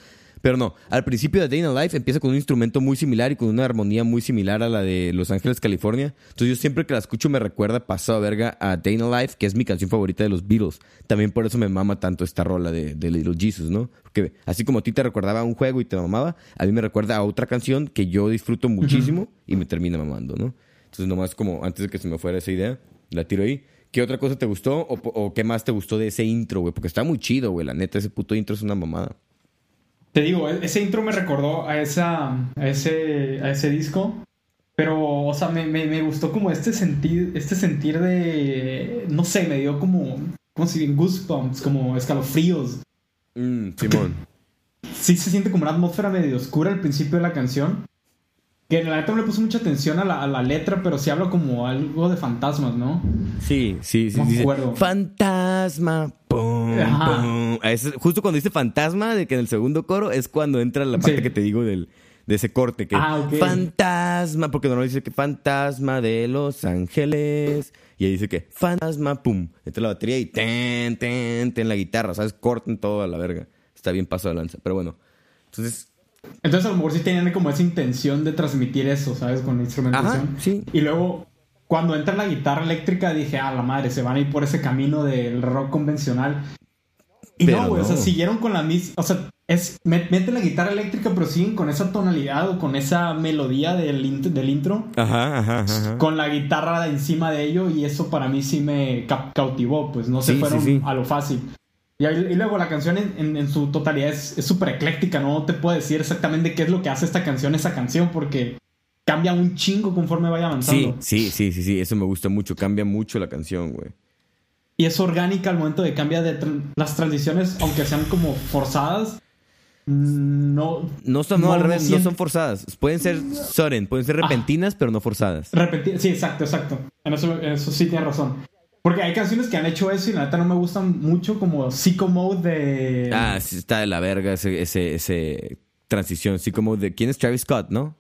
Pero no, al principio de Day in a Life empieza con un instrumento muy similar y con una armonía muy similar a la de Los Ángeles, California. Entonces yo siempre que la escucho me recuerda pasado a verga a Day in a Life, que es mi canción favorita de los Beatles. También por eso me mama tanto esta rola de, de Little Jesus, ¿no? Porque así como a ti te recordaba un juego y te mamaba, a mí me recuerda a otra canción que yo disfruto muchísimo y me termina mamando, ¿no? Entonces nomás como antes de que se me fuera esa idea, la tiro ahí. ¿Qué otra cosa te gustó o, qué más te gustó de ese intro, güey? Porque está muy chido, güey. La neta, ese puto intro es una mamada. Te digo, e-, ese intro me recordó a, esa, a, ese, a ese disco. Pero, o sea, me, me, gustó como este sentir, este sentir de. No sé, me dio como. Como si bien goosebumps, como escalofríos. Mm, Simón. Sí se siente como una atmósfera medio oscura al principio de la canción. Que en la neta no le puse mucha atención a la, letra, pero sí hablo como algo de fantasmas, ¿no? Sí, sí, sí. No acuerdo. Fantasma, pum, pum. justo cuando dice fantasma, de que en el segundo coro es cuando entra la parte que te digo del, de ese corte. Que ah, Fantasma, porque normalmente dice que fantasma de Los Ángeles. Y ahí dice que fantasma, pum. Entra la batería y ten, ten, ten la guitarra, ¿sabes? Corten todo a la verga. Está bien paso de lanza. Pero bueno, entonces entonces a lo mejor sí tenían como esa intención de transmitir eso, ¿sabes? Con la instrumentación. sí. Y luego, cuando entra la guitarra eléctrica, dije, ah, la madre, se van a ir por ese camino del rock convencional. Y no, güey, o sea, siguieron con la misma. O sea, es, meten la guitarra eléctrica, pero siguen con esa tonalidad o con esa melodía del, del intro. Ajá, ajá, ajá, Con la guitarra encima de ello, y eso para mí sí me cautivó, pues no se fueron a lo fácil. Y, luego la canción en, su totalidad es súper ecléctica, no te puedo decir exactamente qué es lo que hace esta canción, esa canción, porque cambia un chingo conforme vaya avanzando. Sí, sí, sí, sí, eso me gusta mucho, cambia mucho la canción, güey. Y es orgánica al momento de cambiar de las transiciones, aunque sean como forzadas, no. No son, no, al revés, no son forzadas. Pueden ser sudden, pueden ser repentinas, pero no forzadas. Repentinas, sí, exacto, exacto. En eso, eso sí tienes razón. Porque hay canciones que han hecho eso y la neta no me gustan mucho, como Psycho Mode de. Ah, sí, está de la verga ese, ese, ese transición. Psycho Mode de. ¿Quién es Travis Scott, no?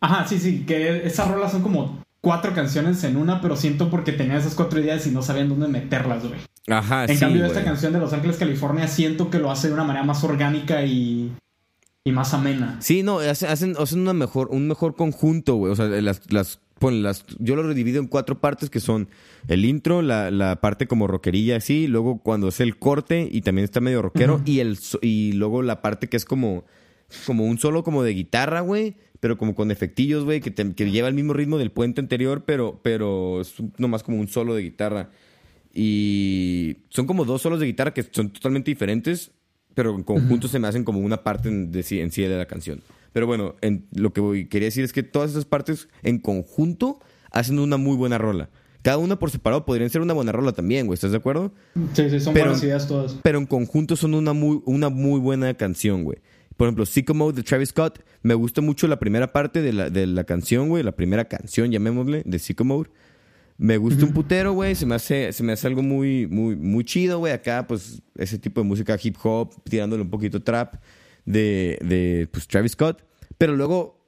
Ajá, sí, sí, que esas rolas son como cuatro canciones en una, pero siento porque tenía esas cuatro ideas y no sabían dónde meterlas, güey. Ajá, En cambio, esta canción de Los Ángeles, California, siento que lo hace de una manera más orgánica y, y más amena. Sí, no, hacen, hacen una mejor, un mejor conjunto, güey. O sea, las, las las, yo lo divido en cuatro partes que son el intro, la, la parte como rockerilla así, luego cuando es el corte y también está medio rockero y el y luego la parte que es como como un solo como de guitarra, güey, pero como con efectillos, güey, que, que, lleva el mismo ritmo del puente anterior, pero pero es nomás como un solo de guitarra. Y son como dos solos de guitarra que son totalmente diferentes, pero en conjunto se me hacen como una parte en, de, en sí de la canción. Pero bueno, en, lo que quería decir es que todas esas partes en conjunto hacen una muy buena rola. Cada una por separado podrían ser una buena rola también, güey. ¿Estás de acuerdo? Sí, sí, son buenas ideas todas. Pero en conjunto son una muy, una muy buena canción, güey. Por ejemplo, Sicko Mode de Travis Scott. Me gusta mucho la primera parte de la, de la canción, güey. La primera canción, llamémosle, de Sicko Mode. Me gusta un putero, güey. Se me hace, se me hace algo muy, muy, muy chido, güey. Acá, pues, ese tipo de música hip hop, tirándole un poquito trap de, de pues, Travis Scott. Pero luego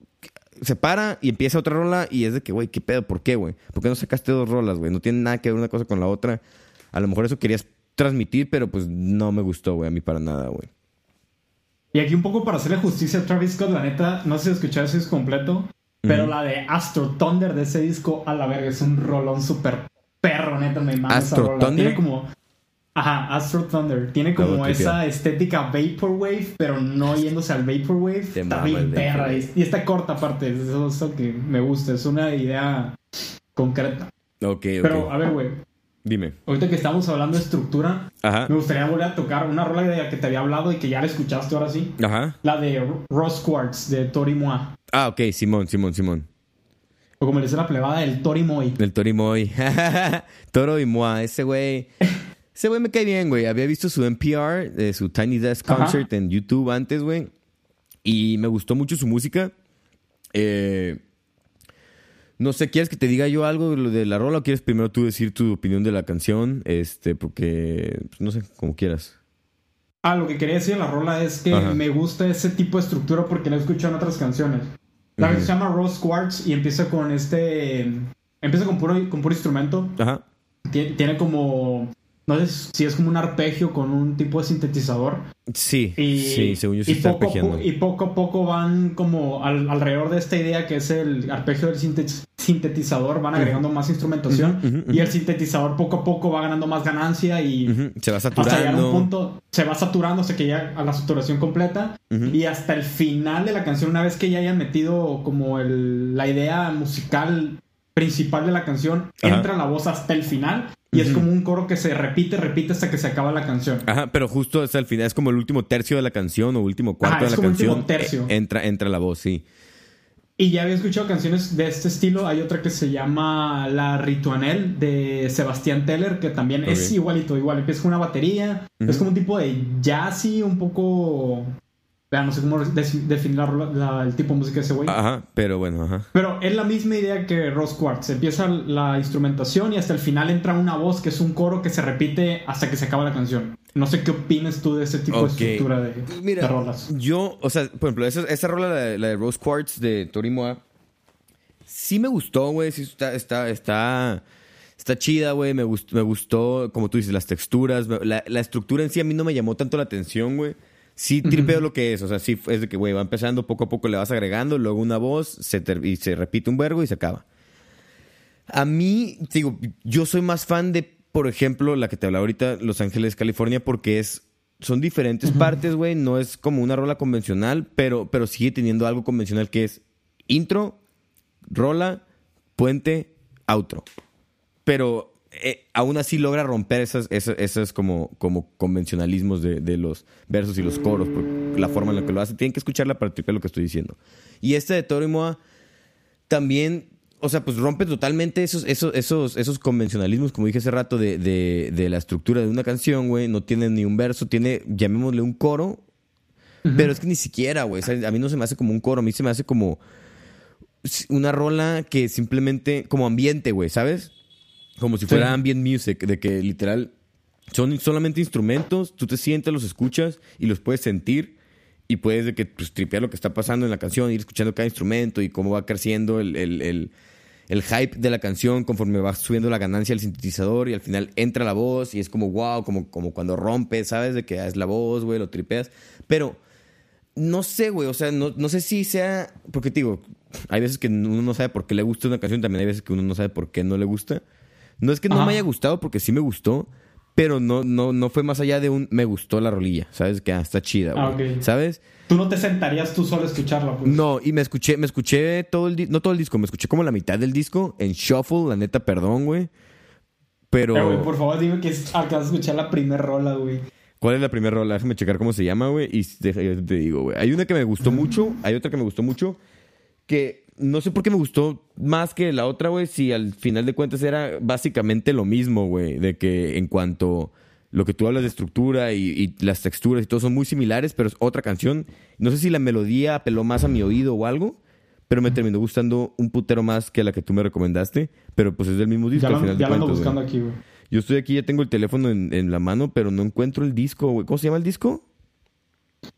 se para y empieza otra rola y es de que, güey, ¿qué pedo? ¿Por qué, güey? ¿Por qué no sacaste dos rolas, güey? No tiene nada que ver una cosa con la otra. A lo mejor eso querías transmitir, pero pues no me gustó, güey, a mí para nada, güey. Y aquí un poco para hacerle justicia a Travis Scott, la neta, no sé si escuchaste es completo, pero la de Astro Thunder de ese disco, a la verga, es un rolón súper perro, neta, me manda esa rola. Tiene como Ajá, Astro Thunder. Tiene como esa estética Vaporwave, pero no yéndose al Vaporwave. está bien perra. Y, está corta aparte. Eso es lo que me gusta. Es una idea concreta. Ok, Pero, a ver, güey. Dime. Ahorita que estamos hablando de estructura, me gustaría volver a tocar una rola de la que te había hablado y que ya la escuchaste ahora sí. Ajá. La de Ross Quartz, de Tori Moa. Ah, ok, Simón, Simón, Simón. O como le dice la plebada, el Tori Moy. El Tori Moy. Toro y Moa, ese güey. Ese güey me cae bien, güey. Había visto su NPR, eh, su Tiny Desk Concert en YouTube antes, güey. Y me gustó mucho su música. Eh, no sé, ¿quieres que te diga yo algo de la rola o quieres primero tú decir tu opinión de la canción? Este, porque, pues, no sé, como quieras. Ah, lo que quería decir de la rola es que me gusta ese tipo de estructura porque lo he escuchado en otras canciones. La que se llama Rose Quartz y empieza con este. Empieza con puro, con puro instrumento. Ajá. tiene como no sé si es como un arpegio con un tipo de sintetizador. Sí, sí, según yo sí está poco, Y poco a poco van como alrededor de esta idea que es el arpegio del sintetizador, van agregando más instrumentación y el sintetizador poco a poco va ganando más ganancia y se va saturando. Hasta llegar a un punto, se va saturando hasta que ya a la saturación completa y hasta el final de la canción, una vez que ya hayan metido como el, la idea musical principal de la canción, entra la voz hasta el final y es como un coro que se repite, repite hasta que se acaba la canción. Ajá, pero justo hasta el final es como el último tercio de la canción o último cuarto de la canción. tercio. E, entra, entra la voz, sí. Y ya había escuchado canciones de este estilo. Hay otra que se llama La Rituanel de Sebastián Teller, que también es igualito, igual. Empieza con una batería. Es como un tipo de jazzy, un poco no sé cómo definir el tipo de música de ese güey. Ajá, pero bueno, ajá. Pero es la misma idea que Ross Quartz. Empieza la instrumentación y hasta el final entra una voz que es un coro que se repite hasta que se acaba la canción. No sé qué opinas tú de ese tipo de estructura de, Mira, rolas. Yo, o sea, por ejemplo, esa, rola, la, de Rose Quartz de Torimoa, sí me gustó, güey. Sí está, está, está, está chida, güey. Me gustó, me gustó, como tú dices, las texturas. La, la estructura en sí a mí no me llamó tanto la atención, güey sí tripeo lo que es. O sea, sí es de que, güey, va empezando, poco a poco le vas agregando, luego una voz, se y se repite un verbo y se acaba. A mí, digo, yo soy más fan de, por ejemplo, la que te hablaba ahorita, Los Ángeles, California, porque es. Son diferentes partes, güey. No es como una rola convencional, pero, pero sigue teniendo algo convencional que es intro, rola, puente, outro. Pero eh, aún así logra romper esas, esas, como, como convencionalismos de, los versos y los coros, por la forma en la que lo hace. Tienen que escucharla para tripear lo que estoy diciendo. Y este de Toro y Moa también, o sea, pues rompe totalmente esos, esos, esos, esos convencionalismos, como dije hace rato, de, de, de la estructura de una canción, güey. No tiene ni un verso, tiene, llamémosle un coro, Pero es que ni siquiera, güey. A mí no se me hace como un coro, a mí se me hace como una rola que simplemente, como ambiente, güey, ¿sabes? Como si fuera ambient music, de que literal son solamente instrumentos, tú te sientes, los escuchas y los puedes sentir y puedes de que pues, tripear lo que está pasando en la canción, ir escuchando cada instrumento y cómo va creciendo el, el, el, hype de la canción conforme va subiendo la ganancia del sintetizador y al final entra la voz y es como wow, como, como cuando rompe, ¿sabes? De que es la voz, güey, lo tripeas. Pero no sé, güey, o sea, no, no sé si sea, porque te digo, hay veces que uno no sabe por qué le gusta una canción, también hay veces que uno no sabe por qué no le gusta. No es que no me haya gustado, porque sí me gustó, pero no, no, no fue más allá de un me gustó la rolilla, ¿sabes? Que ah, está chida, ah, güey. ¿Sabes? Tú no te sentarías tú solo a escucharla, pues. No, y me escuché, me escuché todo el disco, no todo el disco, me escuché como la mitad del disco en shuffle, la neta, perdón, güey. Pero. Eh, güey, por favor, dime que acabas de escuchar la primera rola, güey. ¿Cuál es la primera rola? Déjame checar cómo se llama, güey. Y te digo, güey. Hay una que me gustó mucho, hay otra que me gustó mucho, que no sé por qué me gustó más que la otra, güey, si al final de cuentas era básicamente lo mismo, güey, de que en cuanto lo que tú hablas de estructura y, las texturas y todo son muy similares, pero es otra canción. No sé si la melodía apeló más a mi oído o algo, pero me terminó gustando un putero más que la que tú me recomendaste, pero pues es del mismo disco ya al final ya lo ando buscando aquí, güey. Yo estoy aquí, ya tengo el teléfono en, en la mano, pero no encuentro el disco, güey. ¿Cómo se llama el disco?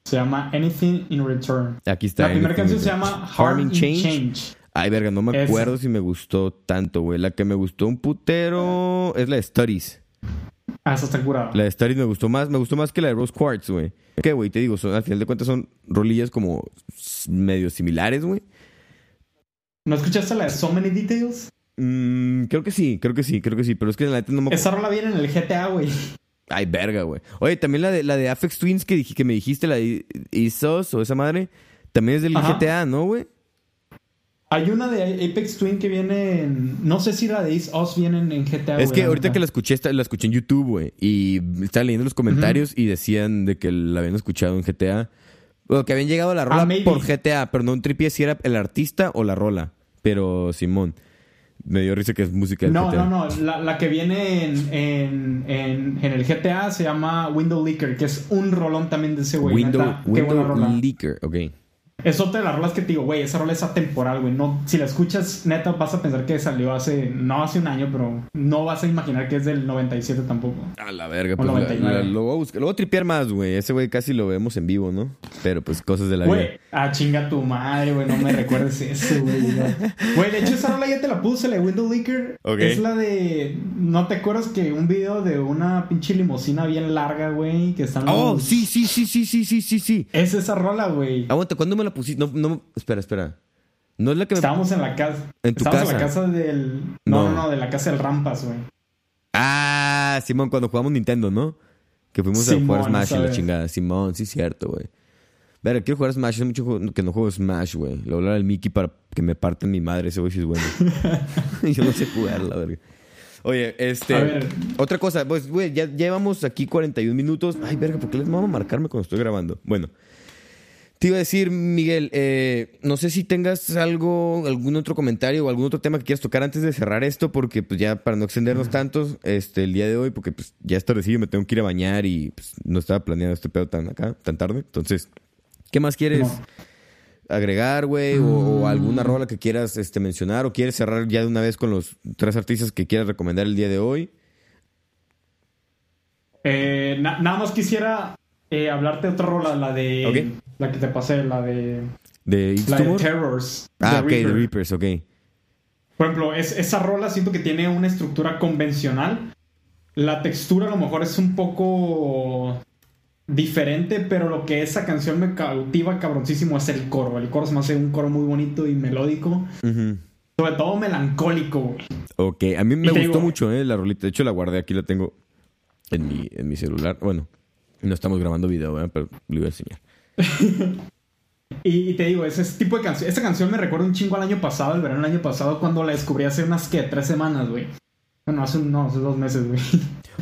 Se llama Anything in Return. Aquí está. La primera canción se llama Harming Change. Ay, verga, no me acuerdo si me gustó tanto, güey. La que me gustó un putero es la de Studies. Ah, esa está curada. La de Studies me gustó más. Me gustó más que la de Rose Quartz, güey. ¿Qué, güey? Te digo, son, al final de cuentas son rolillas como medio similares, güey. ¿No escuchaste la de So Many Details? Mm, creo que sí, creo que sí, creo que sí. Pero es que la neta no me Esa rola viene en el GTA, güey. Ay, verga, güey. Oye, también la de, la de Afex Twins que, que me dijiste, la de Isos o esa madre, también es del GTA, ¿no, güey? Hay una de Apex Twin que viene en. No sé si la de Is Us viene en GTA. Es que ahorita que la escuché, la escuché en YouTube, güey. Y estaba leyendo los comentarios y decían de que la habían escuchado en GTA. O que habían llegado a la rola ah, por GTA, pero no un tripié si era el artista o la rola. Pero Simón. Me dio risa que es música del no, GTA. No, no, La, la que viene en, en, en, en, el GTA se llama Window Leaker, que es un rolón también de ese güey. Window, Window Leaker, ok es otra de las rolas que te digo, güey, esa rola es atemporal, güey. No, si la escuchas, neta, vas a pensar que salió hace, no hace un año, pero no vas a imaginar que es del 97 tampoco. A la verga, pues. La, la, lo voy a buscar, tripear más, güey. Ese güey casi lo vemos en vivo, ¿no? Pero pues cosas de la vida. Güey, ah, chinga tu madre, güey, no me recuerdes eso, güey. Güey, de hecho, esa rola ya te la puse, la de Window Licker. Okay. Es la de. ¿No te acuerdas que un video de una pinche limusina bien larga, güey? Que están. Oh, sí, sí, sí, sí, sí, sí, sí, sí. Es esa rola, güey. Aguanta, ¿cuándo me la pusiste? No, no, espera, espera. No es la que Estábamos en la casa. ¿En tu Estábamos en la casa del. No, no, no, de la casa del Rampas, güey. Ah, Simón, cuando jugamos Nintendo, ¿no? Que fuimos a jugar Smash y la chingada. Simón, sí, cierto, güey. Ver, quiero jugar Smash. Hace mucho que no juego Smash, güey. Le voy a hablar al Mickey para que me parten mi madre. Ese güey sí es bueno. Yo no sé jugar, la verga. Oye, este. Otra cosa, pues, güey, ya llevamos aquí 41 minutos. Ay, verga, ¿por qué les vamos a marcarme cuando estoy grabando? Bueno. Te iba a decir, Miguel, eh, no sé si tengas algo, algún otro comentario o algún otro tema que quieras tocar antes de cerrar esto, porque pues ya para no extendernos tantos, este, el día de hoy, porque pues ya está recibido, me tengo que ir a bañar y pues, no estaba planeado este pedo tan acá, tan tarde. Entonces, ¿qué más quieres agregar, güey? O, mm. alguna rola que quieras este, mencionar? ¿O quieres cerrar ya de una vez con los tres artistas que quieras recomendar el día de hoy? Eh, nada más quisiera eh, hablarte de otra rola, la de. La que te pasé, la de. ¿De La de Terrors. Ah, ok, The Reapers, ok. Por ejemplo, es, esa rola siento que tiene una estructura convencional. La textura a lo mejor es un poco diferente, pero lo que esa canción me cautiva cabroncísimo es el coro. El coro se me hace un coro muy bonito y melódico. Sobre todo melancólico, Ok, a mí me gustó mucho, eh, la rolita. De hecho, la guardé aquí, la tengo en mi, en mi celular. Bueno, no estamos grabando video, ¿eh? pero lo iba a enseñar. y, te digo, ese tipo de canción. Esta canción me recuerda un chingo al año pasado, el verano del año pasado, cuando la descubrí hace unas, ¿qué? Tres semanas, güey. Bueno, hace, no, hace dos meses, güey.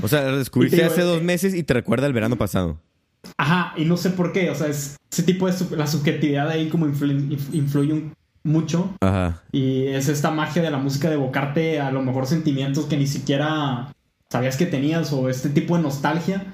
O sea, la descubriste hace dos meses y te recuerda el verano pasado. Ajá, y no sé por qué. O sea, es, ese tipo de. La subjetividad ahí como influye, mucho. Ajá. Y es esta magia de la música de evocarte a lo mejor sentimientos que ni siquiera sabías que tenías o este tipo de nostalgia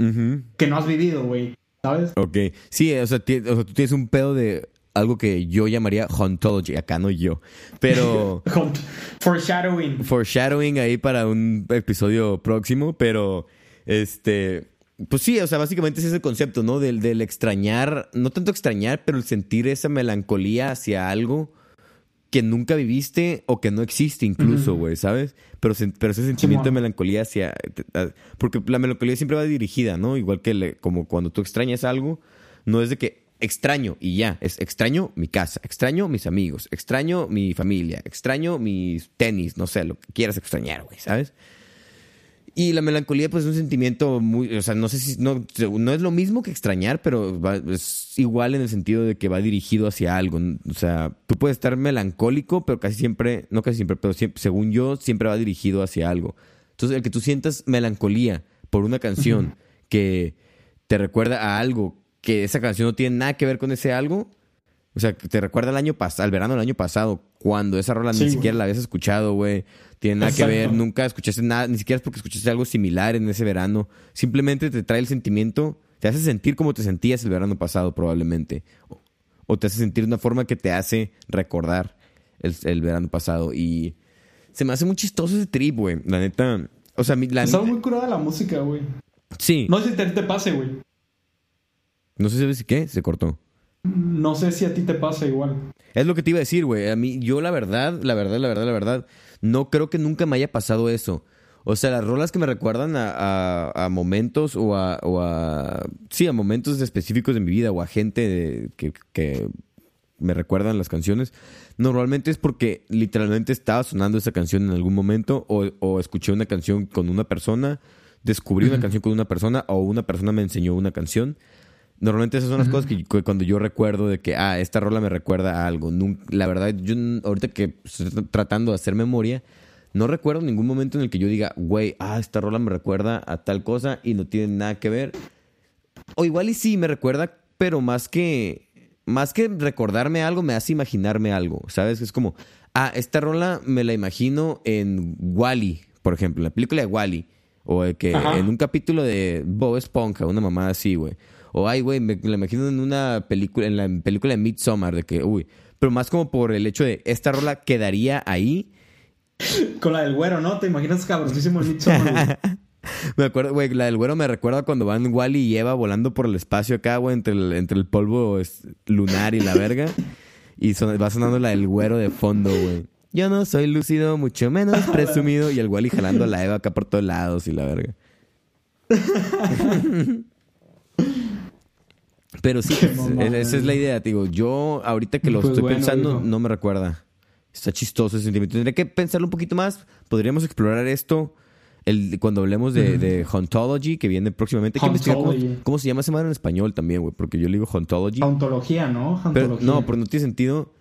que no has vivido, güey. ¿sabes? Ok. Sí, o sea, o sea, tú tienes un pedo de algo que yo llamaría hauntology. Acá no yo. Pero... Foreshadowing. foreshadowing ahí para un episodio próximo, pero este, pues sí, o sea, básicamente ese es el concepto, ¿no? Del, del extrañar, no tanto extrañar, pero el sentir esa melancolía hacia algo que nunca viviste o que no existe incluso, güey, ¿sabes? Pero, pero ese sentimiento de melancolía hacia... Porque la melancolía siempre va dirigida, ¿no? Igual que le- como cuando tú extrañas algo, no es de que extraño y ya, es extraño mi casa, extraño mis amigos, extraño mi familia, extraño mis tenis, no sé, lo que quieras extrañar, güey, ¿sabes? Y la melancolía, pues, es un sentimiento muy. O sea, no sé si. No, no es lo mismo que extrañar, pero va- es igual en el sentido de que va dirigido hacia algo. O sea, tú puedes estar melancólico, pero casi siempre. No casi siempre, pero siempre, según yo, siempre va dirigido hacia algo. Entonces, el que tú sientas melancolía por una canción que te recuerda a algo que esa canción no tiene nada que ver con ese algo. O sea, te recuerda al año pasado, al verano del año pasado, cuando esa rola Sí, ni güey. siquiera la habías escuchado, güey. Tiene nada que ver, nunca escuchaste nada, ni siquiera es porque escuchaste algo similar en ese verano. Simplemente te trae el sentimiento, te hace sentir como te sentías el verano pasado, probablemente. O, o te hace sentir de una forma que te hace recordar el, el verano pasado. Y se me hace muy chistoso ese trip, güey. La neta. O sea, mi- la Está muy curada la música, güey. Sí. No sé si te, te pase, güey. No sé si qué, se cortó. No sé si a ti te pasa igual. Es lo que te iba a decir, güey. A mí, yo la verdad, la verdad, la verdad, la verdad, no creo que nunca me haya pasado eso. O sea, las rolas que me recuerdan a, a- a momentos o a, o a- Sí, a momentos específicos de mi vida o a gente de- que, que me recuerdan las canciones, normalmente es porque literalmente estaba sonando esa canción en algún momento o, o escuché una canción con una persona, descubrí una canción con una persona o una persona me enseñó una canción. Normalmente esas son las cosas que, que cuando yo recuerdo de que, ah, esta rola me recuerda a algo. La verdad, yo ahorita que estoy tr- tratando de hacer memoria, no recuerdo ningún momento en el que yo diga, güey, ah, esta rola me recuerda a tal cosa y no tiene nada que ver. O igual y sí me recuerda, pero más que más que recordarme algo, me hace imaginarme algo, ¿sabes? Es como, ah, esta rola me la imagino en Wally, por ejemplo, en la película de Wally, o de que Ajá. en un capítulo de Bob Esponja, una mamá así, güey. O ay, güey, me la imagino en una película, en la película de Midsommar, de que, uy, pero más como por el hecho de esta rola quedaría ahí Con la del güero, ¿no? ¿Te imaginas cabrosísimo el Midsommar, güey? Me acuerdo, güey, la del güero me recuerda cuando van Wally y Eva volando por el espacio acá, güey, entre el, entre el polvo lunar y la verga. Y son- va sonando la del güero de fondo, güey. Yo no soy lúcido, mucho menos presumido. Y el Wally jalando a la Eva acá por todos lados y la verga. Pero sí, es- esa es la idea, digo. Yo ahorita que lo Pues estoy bueno, pensando, viejo. no me recuerda. Está chistoso ese sentimiento. Tendría que pensarlo un poquito más. Podríamos explorar esto el, cuando hablemos de, de Hauntology, que viene próximamente. Hay que investigar cómo, cómo se llama esa madre en español también, güey. Porque yo le digo Hauntology. Ontología, ¿no? pero, Ontología. no, pero no tiene sentido.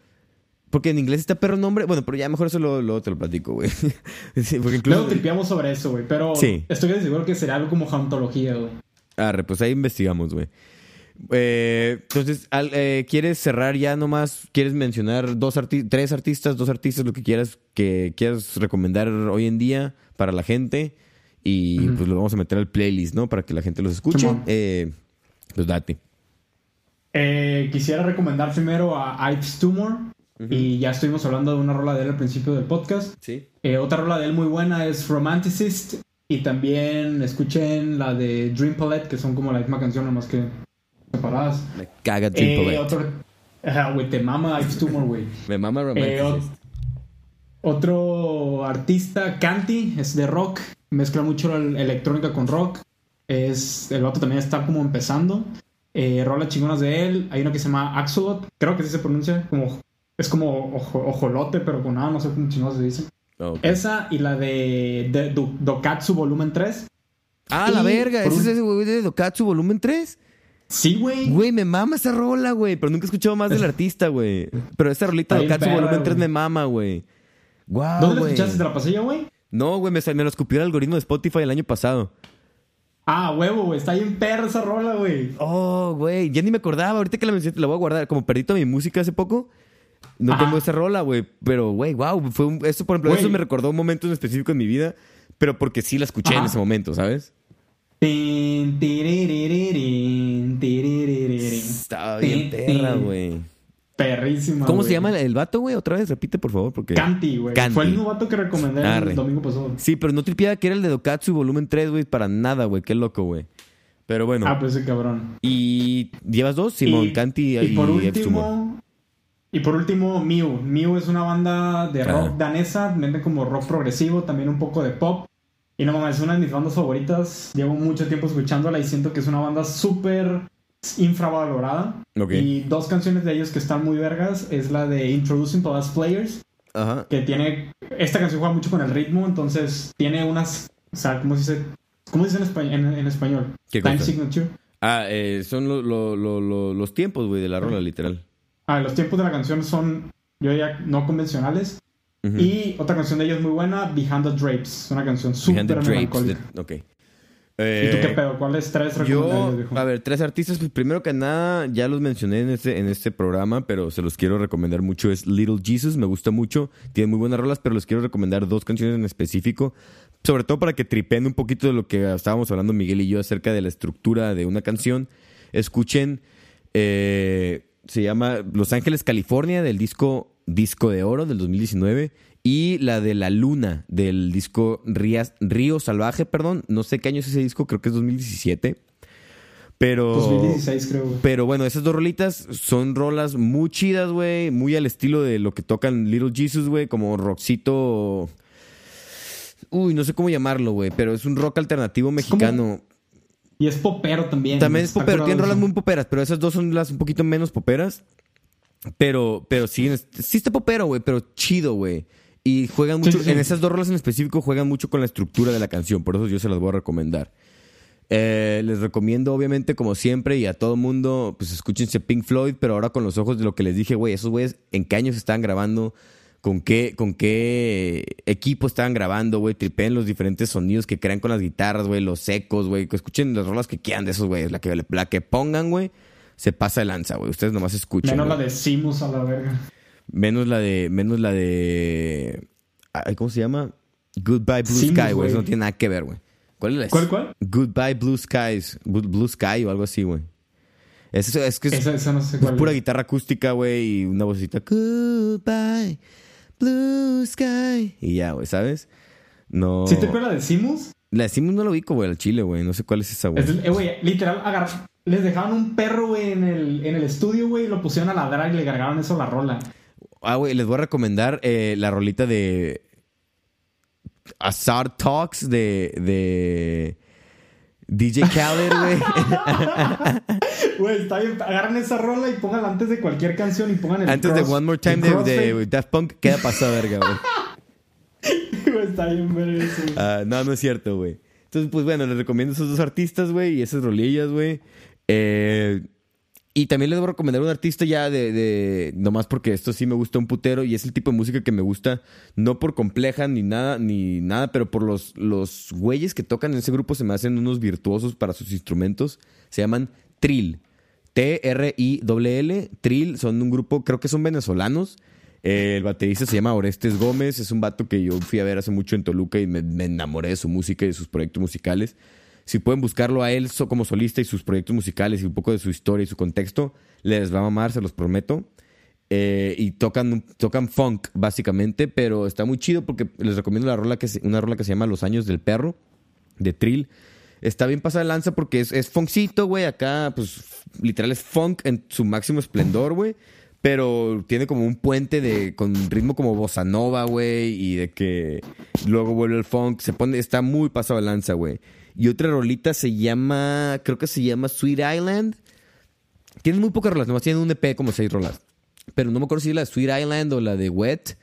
Porque en inglés está perro nombre. Bueno, pero ya mejor eso luego, luego te lo platico, güey. Sí, incluso... Luego tripeamos sobre eso, güey. Pero Sí. estoy seguro que será algo como ontología, güey. Arre, pues ahí investigamos, güey. Eh, entonces, al- eh, ¿quieres cerrar ya nomás? ¿Quieres mencionar dos arti- tres artistas, dos artistas, lo que quieras que quieras recomendar hoy en día para la gente? Y pues lo vamos a meter al playlist, ¿no? Para que la gente los escuche. Eh, pues date. Eh, quisiera recomendar primero a Ives Tumor. Y ya estuvimos hablando de una rola de él al principio del podcast. Sí. Eh, otra rola de él muy buena es Romanticist. Y también escuchen la de Dream Palette, que son como la misma canción, nomás que separadas. Me caga Triple Eh, otro. Ajá, güey, te mama Ives Tumor, güey. Me mama Eh, Romanticist. ot- otro artista, Canty, es de rock. Mezcla mucho el- electrónica con rock. Es, el vato también está como empezando. Eh, rolas chingonas de él. Hay uno que se llama Axolot. Creo que así se pronuncia. Como, es como ojo- ojolote, pero con nada, no sé cómo chingados se dice. Oh. Esa y la de, de Do- Dokatsu Volumen 3. Ah, la verga. ¿Ese es ese güey de Dokatsu volumen 3? Sí, güey. Güey, me mama esa rola, güey. Pero nunca he escuchado más del artista, güey. Pero esa rolita de perra, volumen 3 güey. me mama, güey. Guau, ¿Dónde la escuchaste? ¿Te la pasé yo, güey? No, güey, me, me lo escupió el algoritmo de Spotify el año pasado. Ah, huevo, güey. Está bien perra esa rola, güey. Oh, güey, ya ni me acordaba. Ahorita que la mencioné, te la voy a guardar. Como perdí toda mi música hace poco, no Ajá. tengo esa rola, güey. Pero, güey, wow. Fue un- eso, por ejemplo, eso me recordó un momento en específico en mi vida, pero porque sí la escuché en ese momento, ¿sabes? Estaba bien perra, güey. Perrísima. ¿Cómo se llama el vato, güey? Otra vez, repite, por favor, porque... Canti, güey. Fue el nuevo vato que recomendé Arre. el domingo pasado. Sí, pero no tripiaba que era el de Dokatsu volumen 3, güey, para nada, güey. Qué loco, güey. Pero bueno. Ah, pues ese cabrón. ¿Y llevas dos? Simón, y, Canti y, y por último. Y por último, Mew. Mew es una banda de rock Ah. danesa, vende como rock progresivo, también un poco de pop. Y no mames, es una de mis bandas favoritas. Llevo mucho tiempo escuchándola y siento que es una banda súper infravalorada. Ok. Y dos canciones de ellos que están muy vergas es la de Introducing to Us Players, Ajá. que tiene... Esta canción juega mucho con el ritmo, entonces tiene unas... O sea, ¿cómo se dice? ¿Cómo se dice en, espa- en- en español? ¿Qué Time cosa? signature. Ah, eh, son lo- lo- lo- lo- los tiempos, güey, de la rola, literal. Ah, los tiempos de la canción son, yo diría, no convencionales. Y otra canción de ellos muy buena, Behind the Drapes. Es una canción súper melancólica. de- ok. ¿Y tú Eh, qué pedo? ¿Cuáles tres Yo, viejo? a ver, tres artistas. Pues primero que nada, ya los mencioné en este, en este programa, pero se los quiero recomendar mucho. Es Little Jesus, me gusta mucho. Tiene muy buenas rolas, pero les quiero recomendar dos canciones en específico. Sobre todo para que tripen un poquito de lo que estábamos hablando Miguel y yo acerca de la estructura de una canción. Escuchen, eh, se llama Los Ángeles, California, del disco Disco de Oro del 2019. Y la de La Luna, del disco Rías- Río Salvaje, perdón. No sé qué año es ese disco, creo que es 2017. Pero. 2016 creo, güey. Pero bueno, esas dos rolitas son rolas muy chidas, güey. Muy al estilo de lo que tocan Little Jesus, güey. Como rockcito. Uy, no sé cómo llamarlo, güey. Pero es un rock alternativo mexicano. Y es popero también. También es popero. Tienen rolas muy poperas, pero esas dos son las un poquito menos poperas. Pero, pero sí, sí está popero, güey, pero chido, güey. Y juegan mucho, sí, sí. en esas dos rolas en específico juegan mucho con la estructura de la canción, por eso yo se las voy a recomendar. Eh, les recomiendo, obviamente, como siempre, y a todo mundo, pues escúchense Pink Floyd, pero ahora con los ojos de lo que les dije, güey, esos güeyes, ¿en qué años estaban grabando? ¿Con qué, con qué equipo estaban grabando, güey? Tripeen los diferentes sonidos que crean con las guitarras, güey, los secos, güey. Que escuchen las rolas que quieran de esos güeyes. La que, la que pongan, güey, se pasa de lanza, güey. Ustedes nomás escuchen. Menos la de Simus a la verga. Menos la de. Menos la de. ¿Cómo se llama? Goodbye Blue Simus, Sky, güey. Eso no tiene nada que ver, güey. ¿Cuál es la? ¿Cuál, cuál? Goodbye Blue Skies. Blue Sky o algo así, güey. Es, es que es, Esa, esa no sé es cuál. pura es. guitarra acústica, güey, y una vocecita. Goodbye Blue Sky. Y ya, güey, ¿sabes? No. ¿Sí te acuerdas la de Simus? La decimos no lo ubico, güey, al chile, güey. No sé cuál es esa, güey. Es eh, güey, literal, agar- les dejaban un perro, güey, en el, en el estudio, güey, y lo pusieron a ladrar y le cargaron eso a la rola. Ah, güey, les voy a recomendar eh, la rolita de Azar Talks de, de DJ Khaled, güey. Güey, está bien. Agarren esa rola y pónganla antes de cualquier canción y pongan el Antes de One More Time de, de Daft Punk, queda pasada verga, güey. Güey, está bien ver eso. güey. Ah, no, no es cierto, güey. Entonces, pues bueno, les recomiendo esos dos artistas, güey, y esas rolillas, güey. Eh, y también les voy a recomendar un artista ya de, de. Nomás porque esto sí me gusta un putero y es el tipo de música que me gusta, no por compleja ni nada, ni nada, pero por los, los güeyes que tocan en ese grupo se me hacen unos virtuosos para sus instrumentos. Se llaman Trill. T-R-I-L-L. Trill son un grupo, creo que son venezolanos. Eh, el baterista se llama Orestes Gómez, es un vato que yo fui a ver hace mucho en Toluca y me, me enamoré de su música y de sus proyectos musicales. Si pueden buscarlo a él como solista y sus proyectos musicales y un poco de su historia y su contexto, les va a mamar, se los prometo. Eh, y tocan, tocan funk, básicamente, pero está muy chido porque les recomiendo la rola que una rola que se llama Los Años del Perro, de Trill. Está bien pasada de lanza porque es, es funkcito, güey. Acá, pues, literal es funk en su máximo esplendor, güey. Pero tiene como un puente de con ritmo como bossa nova, güey. Y de que luego vuelve el funk. Se pone, está muy pasado de lanza, güey. Y otra rolita se llama, creo que se llama Sweet Island. Tienen muy pocas rolas, nomás tienen un EP como seis rolas. Pero no me acuerdo si es la de Sweet Island o la de Wet.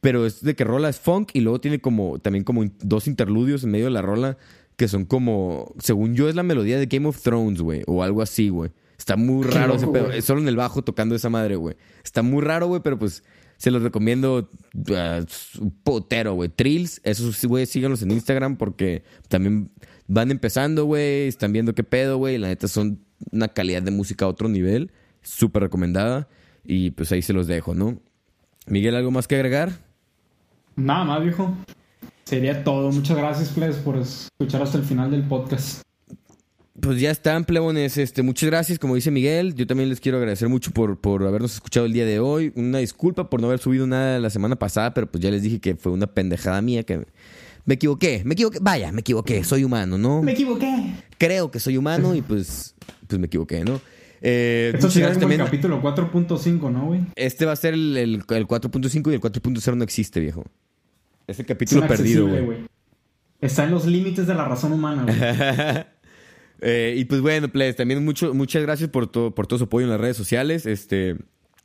Pero es de que rola es funk y luego tiene como también como dos interludios en medio de la rola que son como, según yo, es la melodía de Game of Thrones, güey, o algo así, güey. Está muy raro ese pedo. solo en el bajo tocando esa madre, güey. Está muy raro, güey, pero pues se los recomiendo ah, un potero, güey. Trills, esos güey, síganlos en Instagram porque también van empezando, güey, están viendo qué pedo, güey. La neta son una calidad de música a otro nivel, súper recomendada. Y pues ahí se los dejo, ¿no? Miguel, ¿algo más que agregar? Nada más, viejo. Sería todo. Muchas gracias, Ples, por escuchar hasta el final del podcast. pues ya están, plebones. Este, muchas gracias, como dice Miguel. Yo también les quiero agradecer mucho por, por habernos escuchado el día de hoy. Una disculpa por no haber subido nada la semana pasada, pero pues ya les dije que fue una pendejada mía que me equivoqué, me equivoqué. Vaya, me equivoqué, soy humano, ¿no? Me equivoqué. Creo que soy humano y pues, pues me equivoqué, ¿no? Eh, Esto sería como el capítulo 4.5, ¿no, güey? Este va a ser el, el, 4.5 y el 4.0 no existe, viejo. Es el capítulo perdido, güey. Está en los límites de la razón humana, güey. Eh, y pues bueno, pues también mucho, muchas gracias por todo, por todo su apoyo en las redes sociales. Este,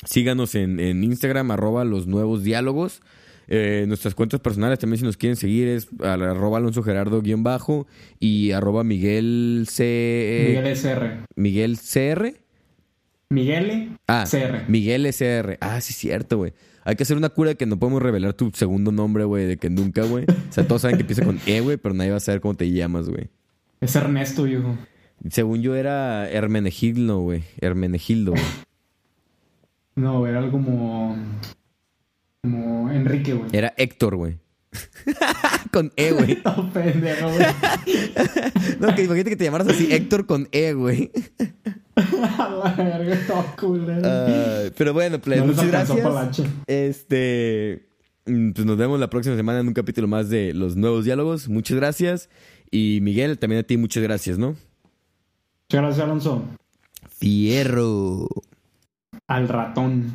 síganos en, en Instagram, arroba los nuevos diálogos. Eh, nuestras cuentas personales también si nos quieren seguir es arroba Alonso Gerardo guion bajo y arroba Miguel C... Miguel SR. Miguel CR. Miguel ah, CR. Miguel SR. Ah, sí, cierto, güey. Hay que hacer una cura de que no podemos revelar tu segundo nombre, güey, de que nunca, güey. O sea, todos saben que empieza con E, güey, pero nadie va a saber cómo te llamas, güey. Es Ernesto, viejo. Según yo era Hermenegildo, güey. Hermenegildo, güey. No, era algo como. Como Enrique, güey. Era Héctor, güey. con E, güey. no, pendejo, güey. no, que imagínate que te llamaras así Héctor con E, güey. uh, pero bueno, pues, muchas gracias. Este. Mm, pues nos vemos la próxima semana en un capítulo más de los nuevos diálogos. Muchas gracias. Y Miguel, también a ti muchas gracias, ¿no? Muchas gracias, Alonso. Fierro. Al ratón.